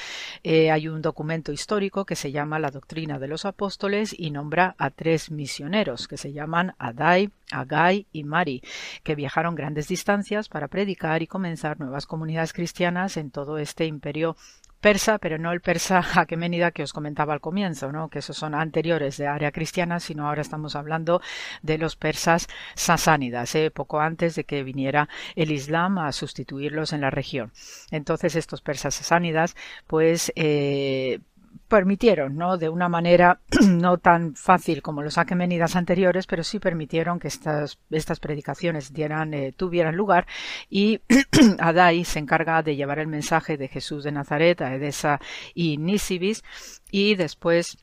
Eh, hay un documento histórico que se llama La Doctrina de los Apóstoles y nombra a tres misioneros que se llaman Adai, Agai y Mari, que viajaron grandes distancias para predicar y comenzar nuevas comunidades cristianas en todo este imperio persa, pero no el persa aqueménida que os comentaba al comienzo, ¿no? que esos son anteriores de área cristiana, sino ahora estamos hablando de los persas sasánidas, ¿eh? poco antes de que viniera el Islam a sustituirlos en la región. Entonces estos persas sasánidas, pues eh, permitieron, ¿no? De una manera no tan fácil como los aquemenidas anteriores, pero sí permitieron que estas, estas predicaciones eh, tuvieran lugar y Adai se encarga de llevar el mensaje de Jesús de Nazaret a Edesa y Nisibis y después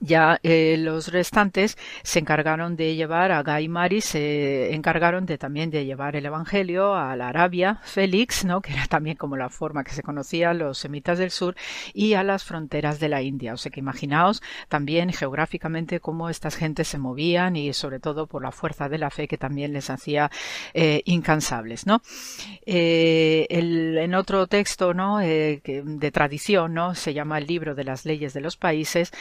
ya eh, los restantes se encargaron de llevar a Gai Mari, se encargaron de también de llevar el Evangelio a la Arabia, Félix, ¿no? que era también como la forma que se conocía los semitas del sur, y a las fronteras de la India. O sea que imaginaos también geográficamente cómo estas gentes se movían y sobre todo por la fuerza de la fe que también les hacía eh, incansables. ¿no? Eh, el, en otro texto ¿no? De tradición, ¿no? se llama el libro de las leyes de los países,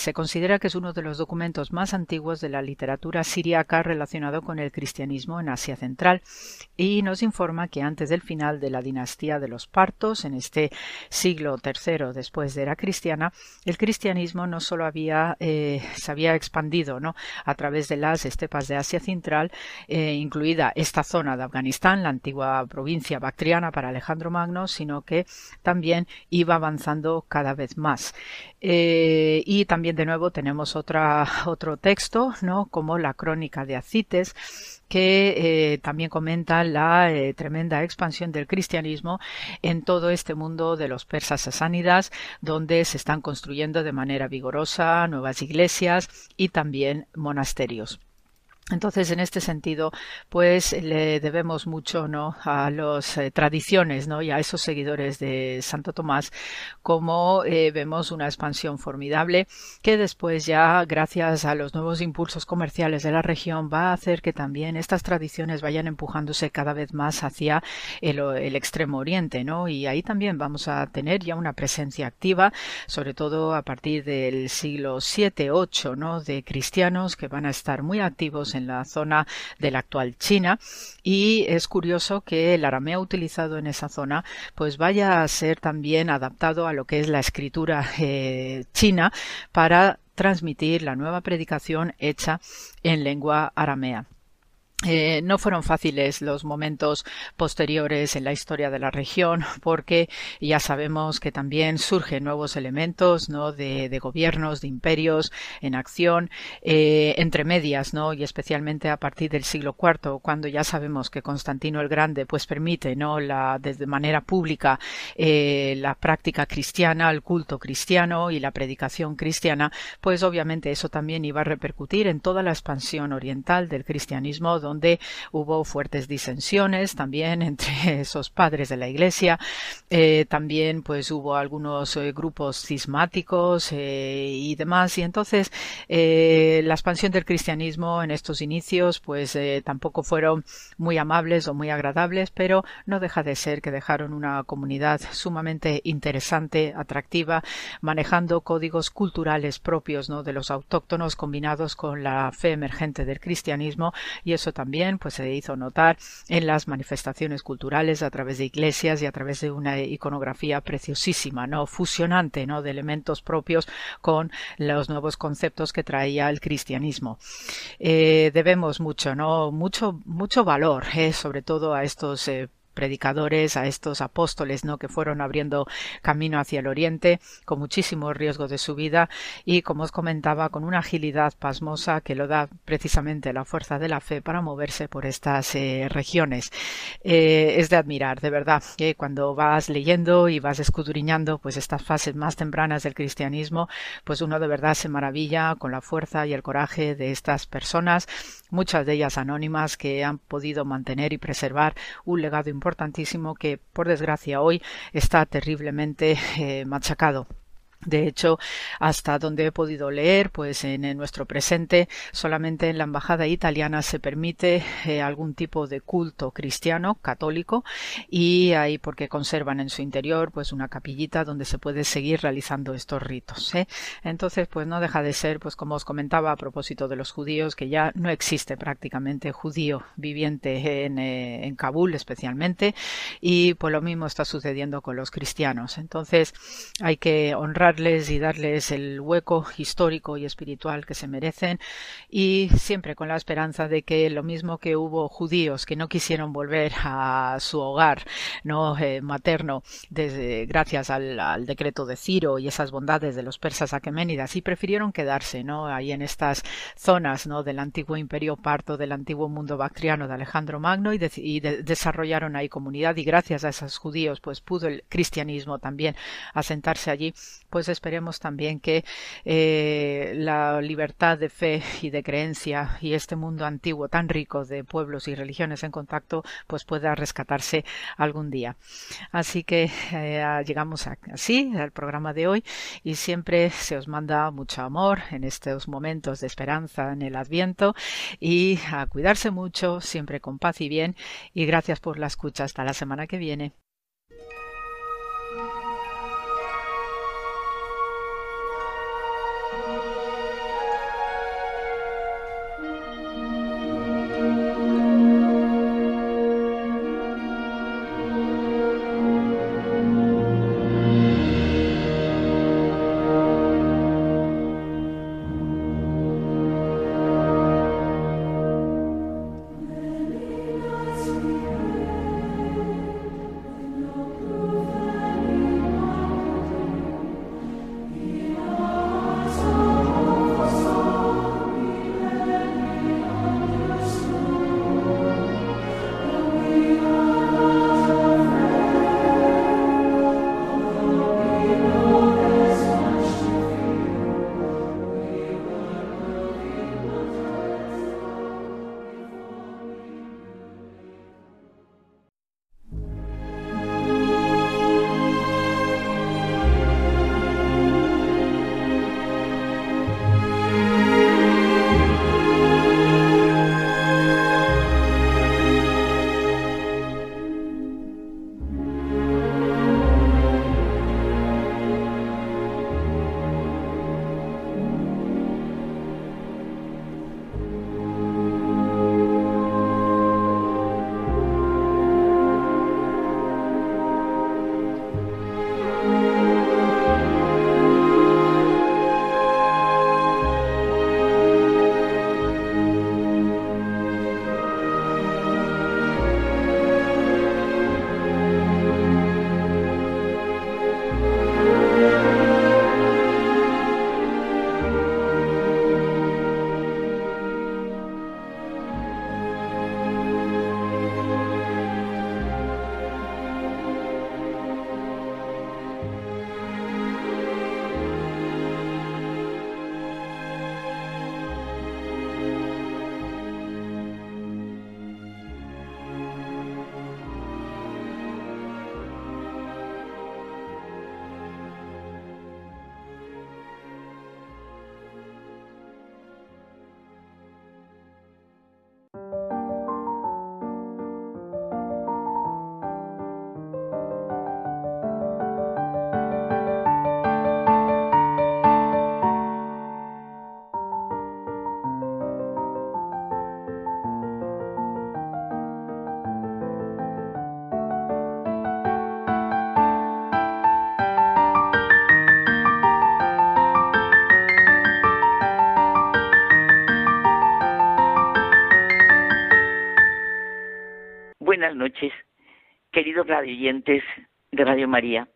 se considera que es uno de los documentos más antiguos de la literatura siriaca relacionado con el cristianismo en Asia Central y nos informa que antes del final de la dinastía de los partos, en este siglo III después de era cristiana, el cristianismo no solo había, eh, se había expandido ¿no? a través de las estepas de Asia Central, eh, incluida esta zona de Afganistán, la antigua provincia bactriana para Alejandro Magno, sino que también iba avanzando cada vez más. Eh, y también de nuevo tenemos otro texto, ¿no? como la crónica de Acites, que eh, también comenta la eh, tremenda expansión del cristianismo en todo este mundo de los persas sasánidas, donde se están construyendo de manera vigorosa nuevas iglesias y también monasterios. Entonces, en este sentido, pues le debemos mucho ¿no? a las eh, tradiciones ¿no? y a esos seguidores de Santo Tomás, como eh, vemos una expansión formidable que después ya, gracias a los nuevos impulsos comerciales de la región, va a hacer que también estas tradiciones vayan empujándose cada vez más hacia el, extremo oriente, ¿no? Y ahí también vamos a tener ya una presencia activa, sobre todo a partir del siglo VII-VIII, ¿no? De cristianos que van a estar muy activos en en la zona de la actual China y es curioso que el arameo utilizado en esa zona pues vaya a ser también adaptado a lo que es la escritura eh, china para transmitir la nueva predicación hecha en lengua aramea. Eh, no fueron fáciles los momentos posteriores en la historia de la región porque ya sabemos que también surgen nuevos elementos ¿no? de, gobiernos, de imperios en acción eh, entre medias ¿no? y especialmente a partir del siglo IV cuando ya sabemos que Constantino el Grande pues permite ¿no? la, de manera pública eh, la práctica cristiana, el culto cristiano y la predicación cristiana pues obviamente eso también iba a repercutir en toda la expansión oriental del cristianismo donde hubo fuertes disensiones también entre esos padres de la Iglesia. Eh, también pues hubo algunos eh, grupos cismáticos eh, y demás. Y entonces la expansión del cristianismo en estos inicios pues tampoco fueron muy amables o muy agradables, pero no deja de ser que dejaron una comunidad sumamente interesante, atractiva, manejando códigos culturales propios de los autóctonos combinados con la fe emergente del cristianismo y eso también pues se hizo notar en las manifestaciones culturales a través de iglesias y a través de una iconografía preciosísima, ¿no? fusionante, ¿no? de elementos propios con los nuevos conceptos que traía el cristianismo. Eh, debemos mucho, ¿no? mucho, mucho valor, ¿eh? sobre todo a estos eh, predicadores, a estos apóstoles, ¿no? que fueron abriendo camino hacia el oriente con muchísimo riesgo de su vida y como os comentaba con una agilidad pasmosa que lo da precisamente la fuerza de la fe para moverse por estas eh, regiones. Eh, es de admirar, de verdad, que cuando vas leyendo y vas escudriñando pues estas fases más tempranas del cristianismo, pues uno de verdad se maravilla con la fuerza y el coraje de estas personas, muchas de ellas anónimas que han podido mantener y preservar un legado importantísimo que por desgracia hoy está terriblemente eh, machacado De hecho, hasta donde he podido leer, pues en, nuestro presente solamente en la embajada italiana se permite eh, algún tipo de culto cristiano católico y ahí porque conservan en su interior pues una capillita donde se puede seguir realizando estos ritos. ¿eh? Entonces, pues no deja de ser, pues como os comentaba a propósito de los judíos, que ya no existe prácticamente judío viviente en, eh, en Kabul especialmente y pues lo mismo está sucediendo con los cristianos. Entonces, hay que honrar y darles el hueco histórico y espiritual que se merecen y siempre con la esperanza de que lo mismo que hubo judíos que no quisieron volver a su hogar no eh, materno gracias al, decreto de Ciro y esas bondades de los persas aqueménidas y prefirieron quedarse no ahí en estas zonas no del antiguo imperio parto del antiguo mundo bactriano de Alejandro Magno y, desarrollaron ahí comunidad y gracias a esos judíos pues pudo el cristianismo también asentarse allí pues pues esperemos también que eh, la libertad de fe y de creencia y este mundo antiguo tan rico de pueblos y religiones en contacto pues pueda rescatarse algún día. Así que eh, llegamos así al programa de hoy y siempre se os manda mucho amor en estos momentos de esperanza en el Adviento y a cuidarse mucho, siempre con paz y bien y gracias por la escucha. Hasta la semana que viene. Noches, queridos radioyentes de Radio María.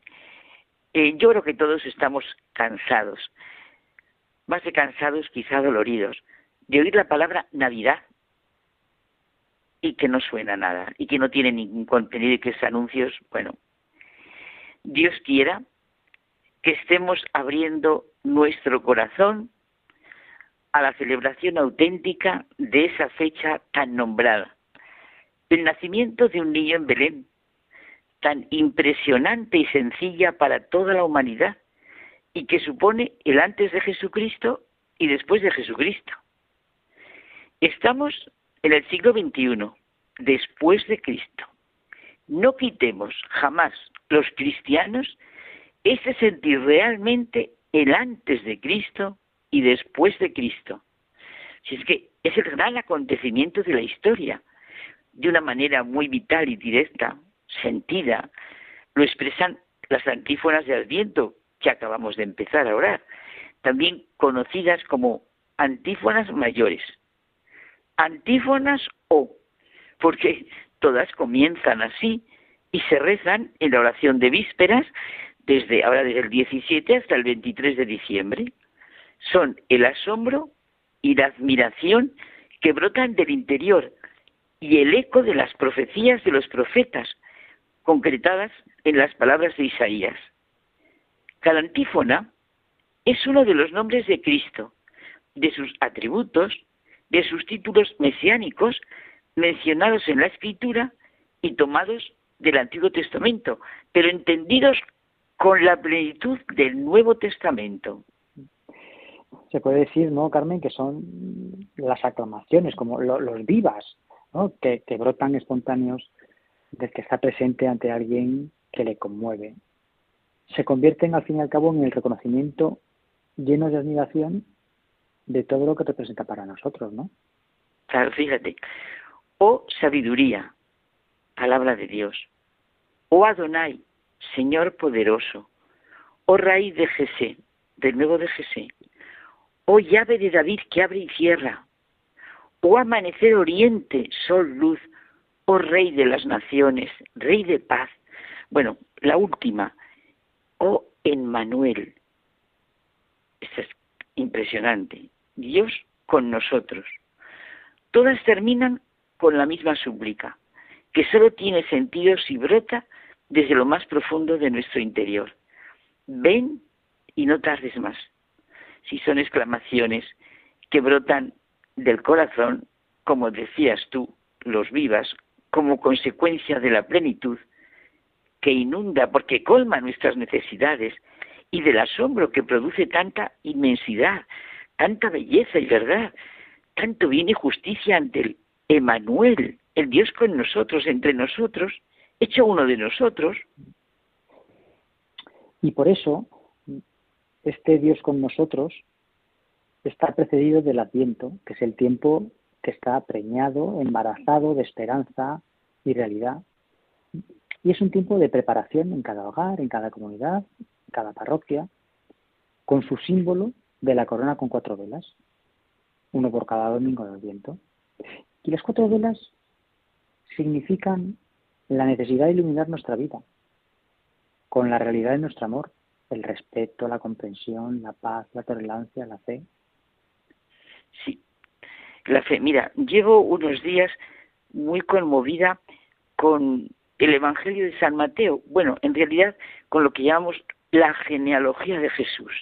Eh, yo creo que todos estamos cansados, más que cansados, quizá doloridos, de oír la palabra Navidad y que no suena nada y que no tiene ningún contenido y que es anuncios, bueno, Dios quiera que estemos abriendo nuestro corazón a la celebración auténtica de esa fecha tan nombrada el nacimiento de un niño en Belén, tan impresionante y sencilla para toda la humanidad, y que supone el antes de Jesucristo y después de Jesucristo. Estamos en el siglo XXI, después de Cristo. No quitemos jamás los cristianos ese sentir realmente el antes de Cristo y después de Cristo. Si es que es el gran acontecimiento de la historia, de una manera muy vital y directa, sentida, lo expresan las antífonas de Adviento que acabamos de empezar a orar, también conocidas como antífonas mayores. Antífonas o, porque todas comienzan así y se rezan en la oración de vísperas desde ahora desde el 17 hasta el 23 de diciembre. Son el asombro y la admiración que brotan del interior y el eco de las profecías de los profetas, concretadas en las palabras de Isaías. Cada antífona es uno de los nombres de Cristo, de sus atributos, de sus títulos mesiánicos mencionados en la Escritura y tomados del Antiguo Testamento, pero entendidos con la plenitud del Nuevo Testamento. Se puede decir, ¿no, Carmen, que son las aclamaciones, como los vivas, que, brotan espontáneos del que está presente ante alguien que le conmueve. Se convierten al fin y al cabo en el reconocimiento lleno de admiración de todo lo que representa para nosotros, ¿no? Fíjate. O sabiduría, palabra de Dios. O Adonai, Señor poderoso. O raíz de Jesé, del nuevo de Jesé. O llave de David que abre y cierra. O amanecer oriente, sol, luz. O rey de las naciones, rey de paz. Bueno, la última. O Emmanuel. Esta es impresionante. Dios con nosotros. Todas terminan con la misma súplica, que solo tiene sentido si brota desde lo más profundo de nuestro interior. Ven y no tardes más. Si son exclamaciones que brotan del corazón, como decías tú, los vivas, como consecuencia de la plenitud, que inunda porque colma nuestras necesidades y del asombro que produce tanta inmensidad, tanta belleza y verdad, tanto bien y justicia ante el Emanuel, el Dios con nosotros, entre nosotros, hecho uno de nosotros. Y por eso, este Dios con nosotros está precedido del Adviento, que es el tiempo que está preñado, embarazado de esperanza y realidad. Y es un tiempo de preparación en cada hogar, en cada comunidad, en cada parroquia, con su símbolo de la corona con cuatro velas, uno por cada domingo del viento. Y las cuatro velas significan la necesidad de iluminar nuestra vida con la realidad de nuestro amor, el respeto, la comprensión, la paz, la tolerancia, la fe. Sí, la fe. Mira, llevo unos días muy conmovida con el Evangelio de San Mateo. Bueno, en realidad con lo que llamamos la genealogía de Jesús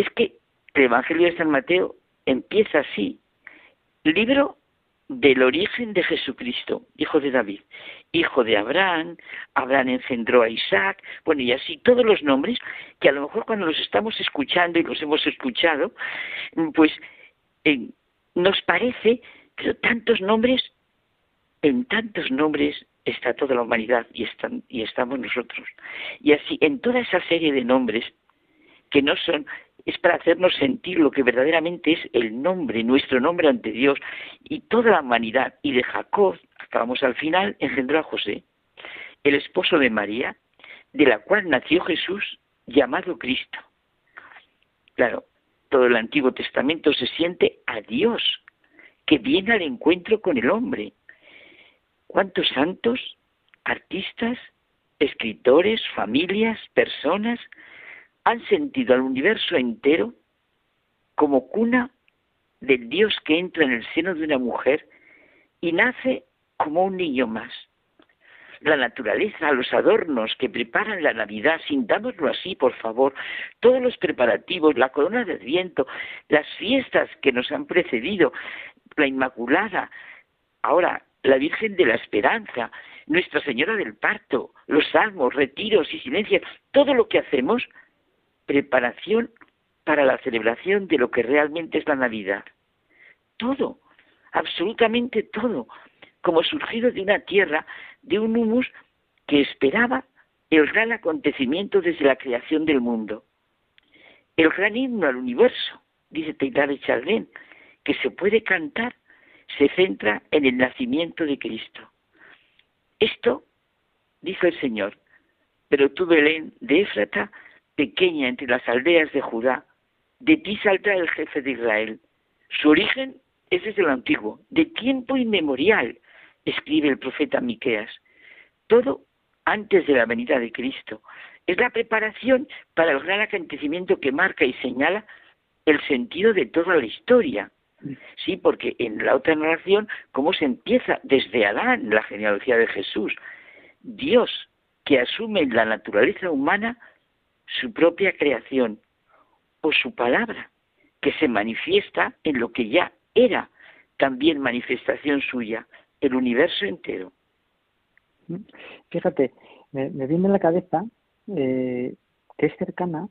es que el Evangelio de San Mateo empieza así. Libro del origen de Jesucristo, hijo de David, hijo de Abraham, Abraham engendró a Isaac, bueno, y así todos los nombres que a lo mejor cuando los estamos escuchando y los hemos escuchado, pues eh, nos parece, pero tantos nombres, en tantos nombres está toda la humanidad y, están, y estamos nosotros. Y así, en toda esa serie de nombres que no son es para hacernos sentir lo que verdaderamente es el nombre, nuestro nombre ante Dios y toda la humanidad. Y de Jacob, acabamos al final, engendró a José, el esposo de María, de la cual nació Jesús llamado Cristo. Claro, todo el Antiguo Testamento se siente a Dios, que viene al encuentro con el hombre. ¿Cuántos santos, artistas, escritores, familias, personas han sentido al universo entero como cuna del Dios que entra en el seno de una mujer y nace como un niño más. La naturaleza, los adornos que preparan la Navidad, sintámoslo así, por favor, todos los preparativos, la corona del viento, las fiestas que nos han precedido, la Inmaculada, ahora la Virgen de la Esperanza, Nuestra Señora del Parto, los salmos, retiros y silencios, todo lo que hacemos preparación para la celebración de lo que realmente es la Navidad. Todo, absolutamente todo, como surgido de una tierra, de un humus que esperaba el gran acontecimiento desde la creación del mundo. El gran himno al universo, dice Teilhard Chardin, que se puede cantar, se centra en el nacimiento de Cristo. Esto, dijo el Señor, pero tú, Belén, de Éfrata, pequeña entre las aldeas de Judá, de ti saldrá el jefe de Israel. Su origen es desde lo antiguo, de tiempo inmemorial, escribe el profeta Miqueas. Todo antes de la venida de Cristo. Es la preparación para el gran acontecimiento que marca y señala el sentido de toda la historia. Sí, porque en la otra narración, ¿cómo se empieza? Desde Adán, la genealogía de Jesús. Dios, que asume la naturaleza humana su propia creación, o su palabra, que se manifiesta en lo que ya era también manifestación suya, el universo entero. Fíjate, me, viene a la cabeza eh, que es cercana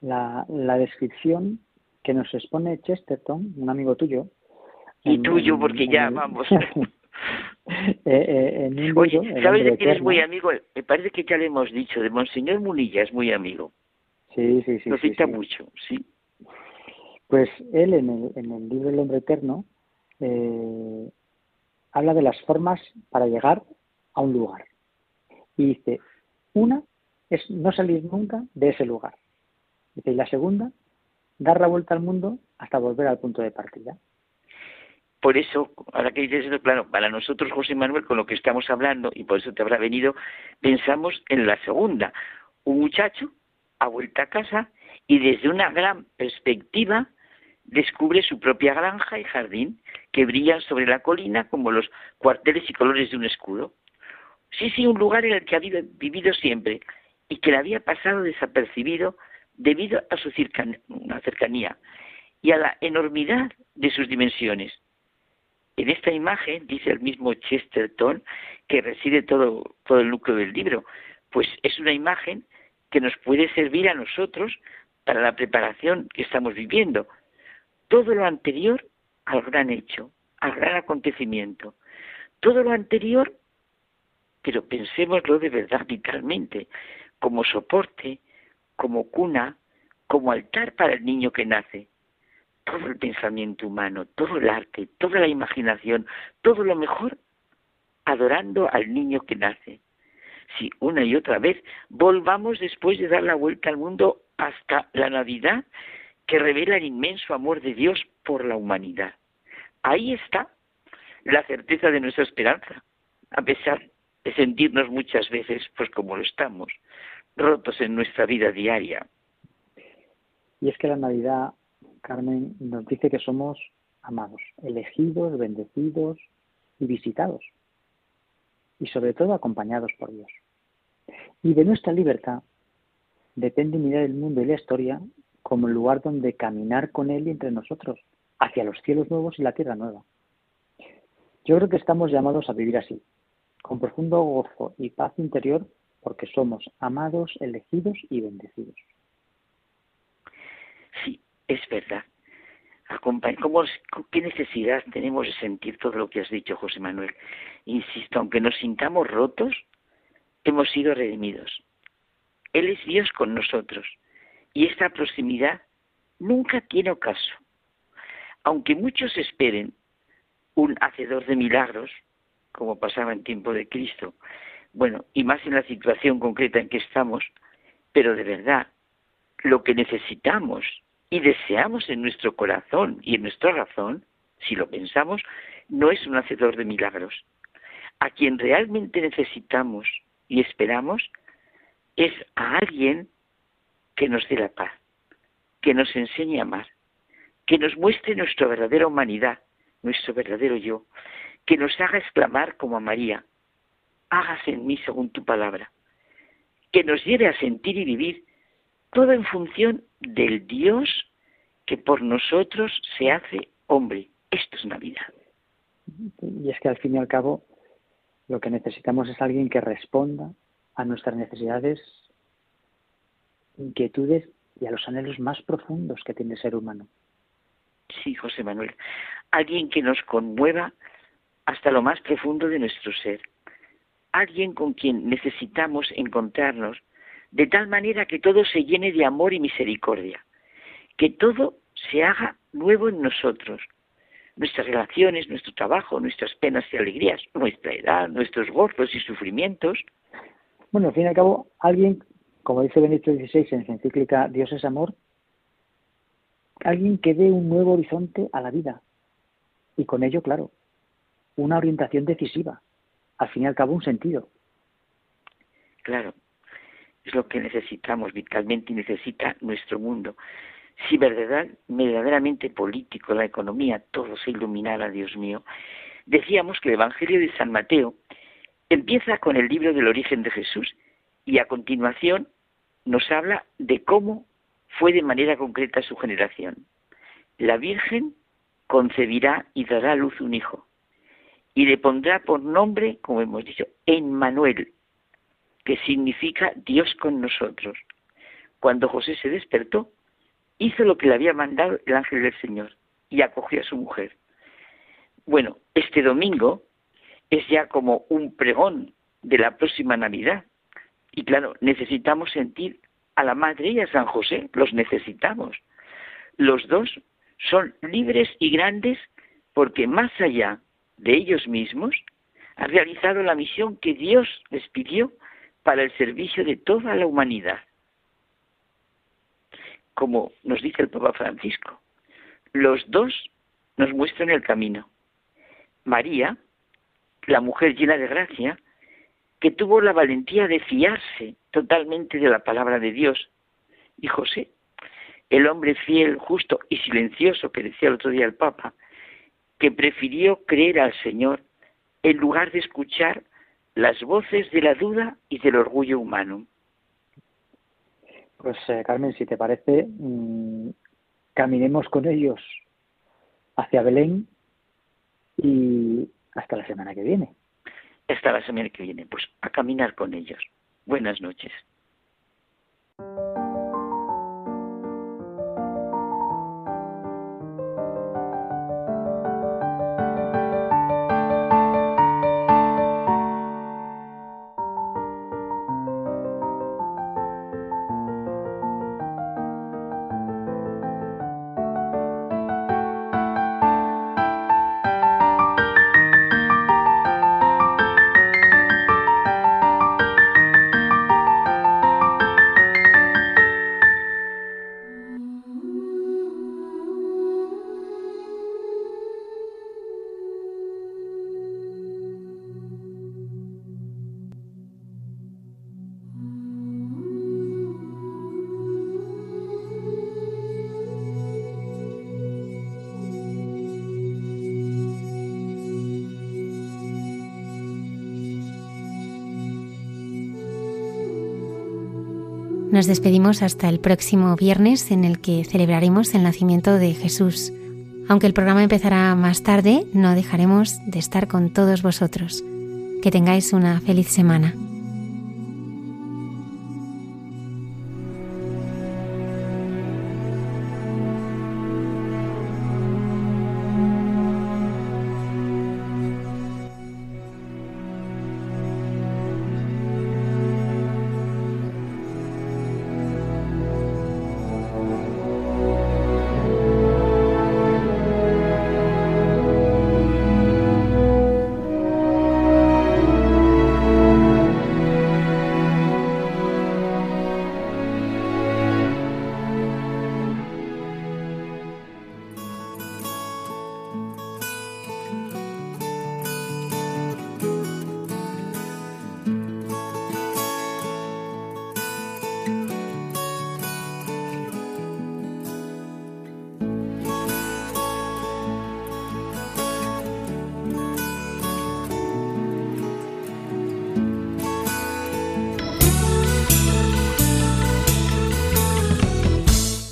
la, descripción que nos expone Chesterton, un amigo tuyo. Y tuyo, porque ya vamos. Eh, eh, Oye, ¿sabes de quién es muy amigo? Me parece que ya le hemos dicho, de Monseñor Munilla es muy amigo. Sí, sí, sí. Lo cita mucho, sí. Pues él en el, en el libro El hombre eterno eh, habla de las formas para llegar a un lugar. Y dice, una es no salir nunca de ese lugar. Dice, y la segunda, dar la vuelta al mundo hasta volver al punto de partida. Por eso, ahora que dices eso, claro, para nosotros, José Manuel, con lo que estamos hablando, y por eso te habrá venido, pensamos en la segunda. Un muchacho ha vuelto a casa y desde una gran perspectiva descubre su propia granja y jardín que brillan sobre la colina como los cuarteles y colores de un escudo. Sí, sí, un lugar en el que ha vivido siempre y que le había pasado desapercibido debido a su cercanía y a la enormidad de sus dimensiones. En esta imagen, dice el mismo Chesterton, que reside todo, todo el núcleo del libro, pues es una imagen que nos puede servir a nosotros para la preparación que estamos viviendo. Todo lo anterior al gran hecho, al gran acontecimiento. Todo lo anterior pero pensémoslo de verdad vitalmente, como soporte, como cuna, como altar para el niño que nace. Todo el pensamiento humano, todo el arte, toda la imaginación, todo lo mejor, adorando al niño que nace. Si una y otra vez volvamos después de dar la vuelta al mundo hasta la Navidad, que revela el inmenso amor de Dios por la humanidad. Ahí está la certeza de nuestra esperanza, a pesar de sentirnos muchas veces, pues como lo estamos, rotos en nuestra vida diaria. Y es que la Navidad, Carmen, nos dice que somos amados, elegidos, bendecidos y visitados. Y sobre todo acompañados por Dios. Y de nuestra libertad depende mirar el mundo y la historia como el lugar donde caminar con Él y entre nosotros, hacia los cielos nuevos y la tierra nueva. Yo creo que estamos llamados a vivir así, con profundo gozo y paz interior, porque somos amados, elegidos y bendecidos. Es verdad. ¿Cómo, ¿Qué necesidad tenemos de sentir todo lo que has dicho, José Manuel? Insisto, aunque nos sintamos rotos, hemos sido redimidos. Él es Dios con nosotros y esta proximidad nunca tiene ocaso. Aunque muchos esperen un hacedor de milagros, como pasaba en tiempo de Cristo. Bueno, y más en la situación concreta en que estamos, pero de verdad, lo que necesitamos y deseamos en nuestro corazón y en nuestra razón, si lo pensamos, no es un hacedor de milagros. A quien realmente necesitamos y esperamos es a alguien que nos dé la paz, que nos enseñe a amar, que nos muestre nuestra verdadera humanidad, nuestro verdadero yo, que nos haga exclamar como a María, hágase en mí según tu palabra, que nos lleve a sentir y vivir todo en función del Dios que por nosotros se hace hombre. Esto es Navidad. Y es que al fin y al cabo lo que necesitamos es alguien que responda a nuestras necesidades, inquietudes y a los anhelos más profundos que tiene el ser humano. Sí, José Manuel. Alguien que nos conmueva hasta lo más profundo de nuestro ser. Alguien con quien necesitamos encontrarnos de tal manera que todo se llene de amor y misericordia. Que todo se haga nuevo en nosotros. Nuestras relaciones, nuestro trabajo, nuestras penas y alegrías, nuestra edad, nuestros gozos y sufrimientos. Bueno, al fin y al cabo, alguien, como dice Benito XVI en su encíclica Dios es amor, alguien que dé un nuevo horizonte a la vida. Y con ello, claro, una orientación decisiva. Al fin y al cabo, un sentido. Claro, es lo que necesitamos vitalmente y necesita nuestro mundo. Si verdaderamente político, la economía, todo se iluminara, Dios mío, decíamos que el Evangelio de San Mateo empieza con el libro del origen de Jesús y a continuación nos habla de cómo fue de manera concreta su generación. La Virgen concebirá y dará a luz un hijo y le pondrá por nombre, como hemos dicho, Emmanuel, que significa Dios con nosotros. Cuando José se despertó, hizo lo que le había mandado el ángel del Señor y acogió a su mujer. Bueno, este domingo es ya como un pregón de la próxima Navidad. Y claro, necesitamos sentir a la Madre y a San José, los necesitamos. Los dos son libres y grandes porque más allá de ellos mismos han realizado la misión que Dios les pidió para el servicio de toda la humanidad. Como nos dice el Papa Francisco, los dos nos muestran el camino. María, la mujer llena de gracia, que tuvo la valentía de fiarse totalmente de la palabra de Dios, y José, el hombre fiel, justo y silencioso que decía el otro día el Papa, que prefirió creer al Señor en lugar de escuchar las voces de la duda y del orgullo humano. Pues eh, Carmen, si te parece, mm, caminemos con ellos hacia Belén y hasta la semana que viene. Hasta la semana que viene, pues a caminar con ellos. Buenas noches. Nos despedimos hasta el próximo viernes en el que celebraremos el nacimiento de Jesús. Aunque el programa empezará más tarde, no dejaremos de estar con todos vosotros. Que tengáis una feliz semana.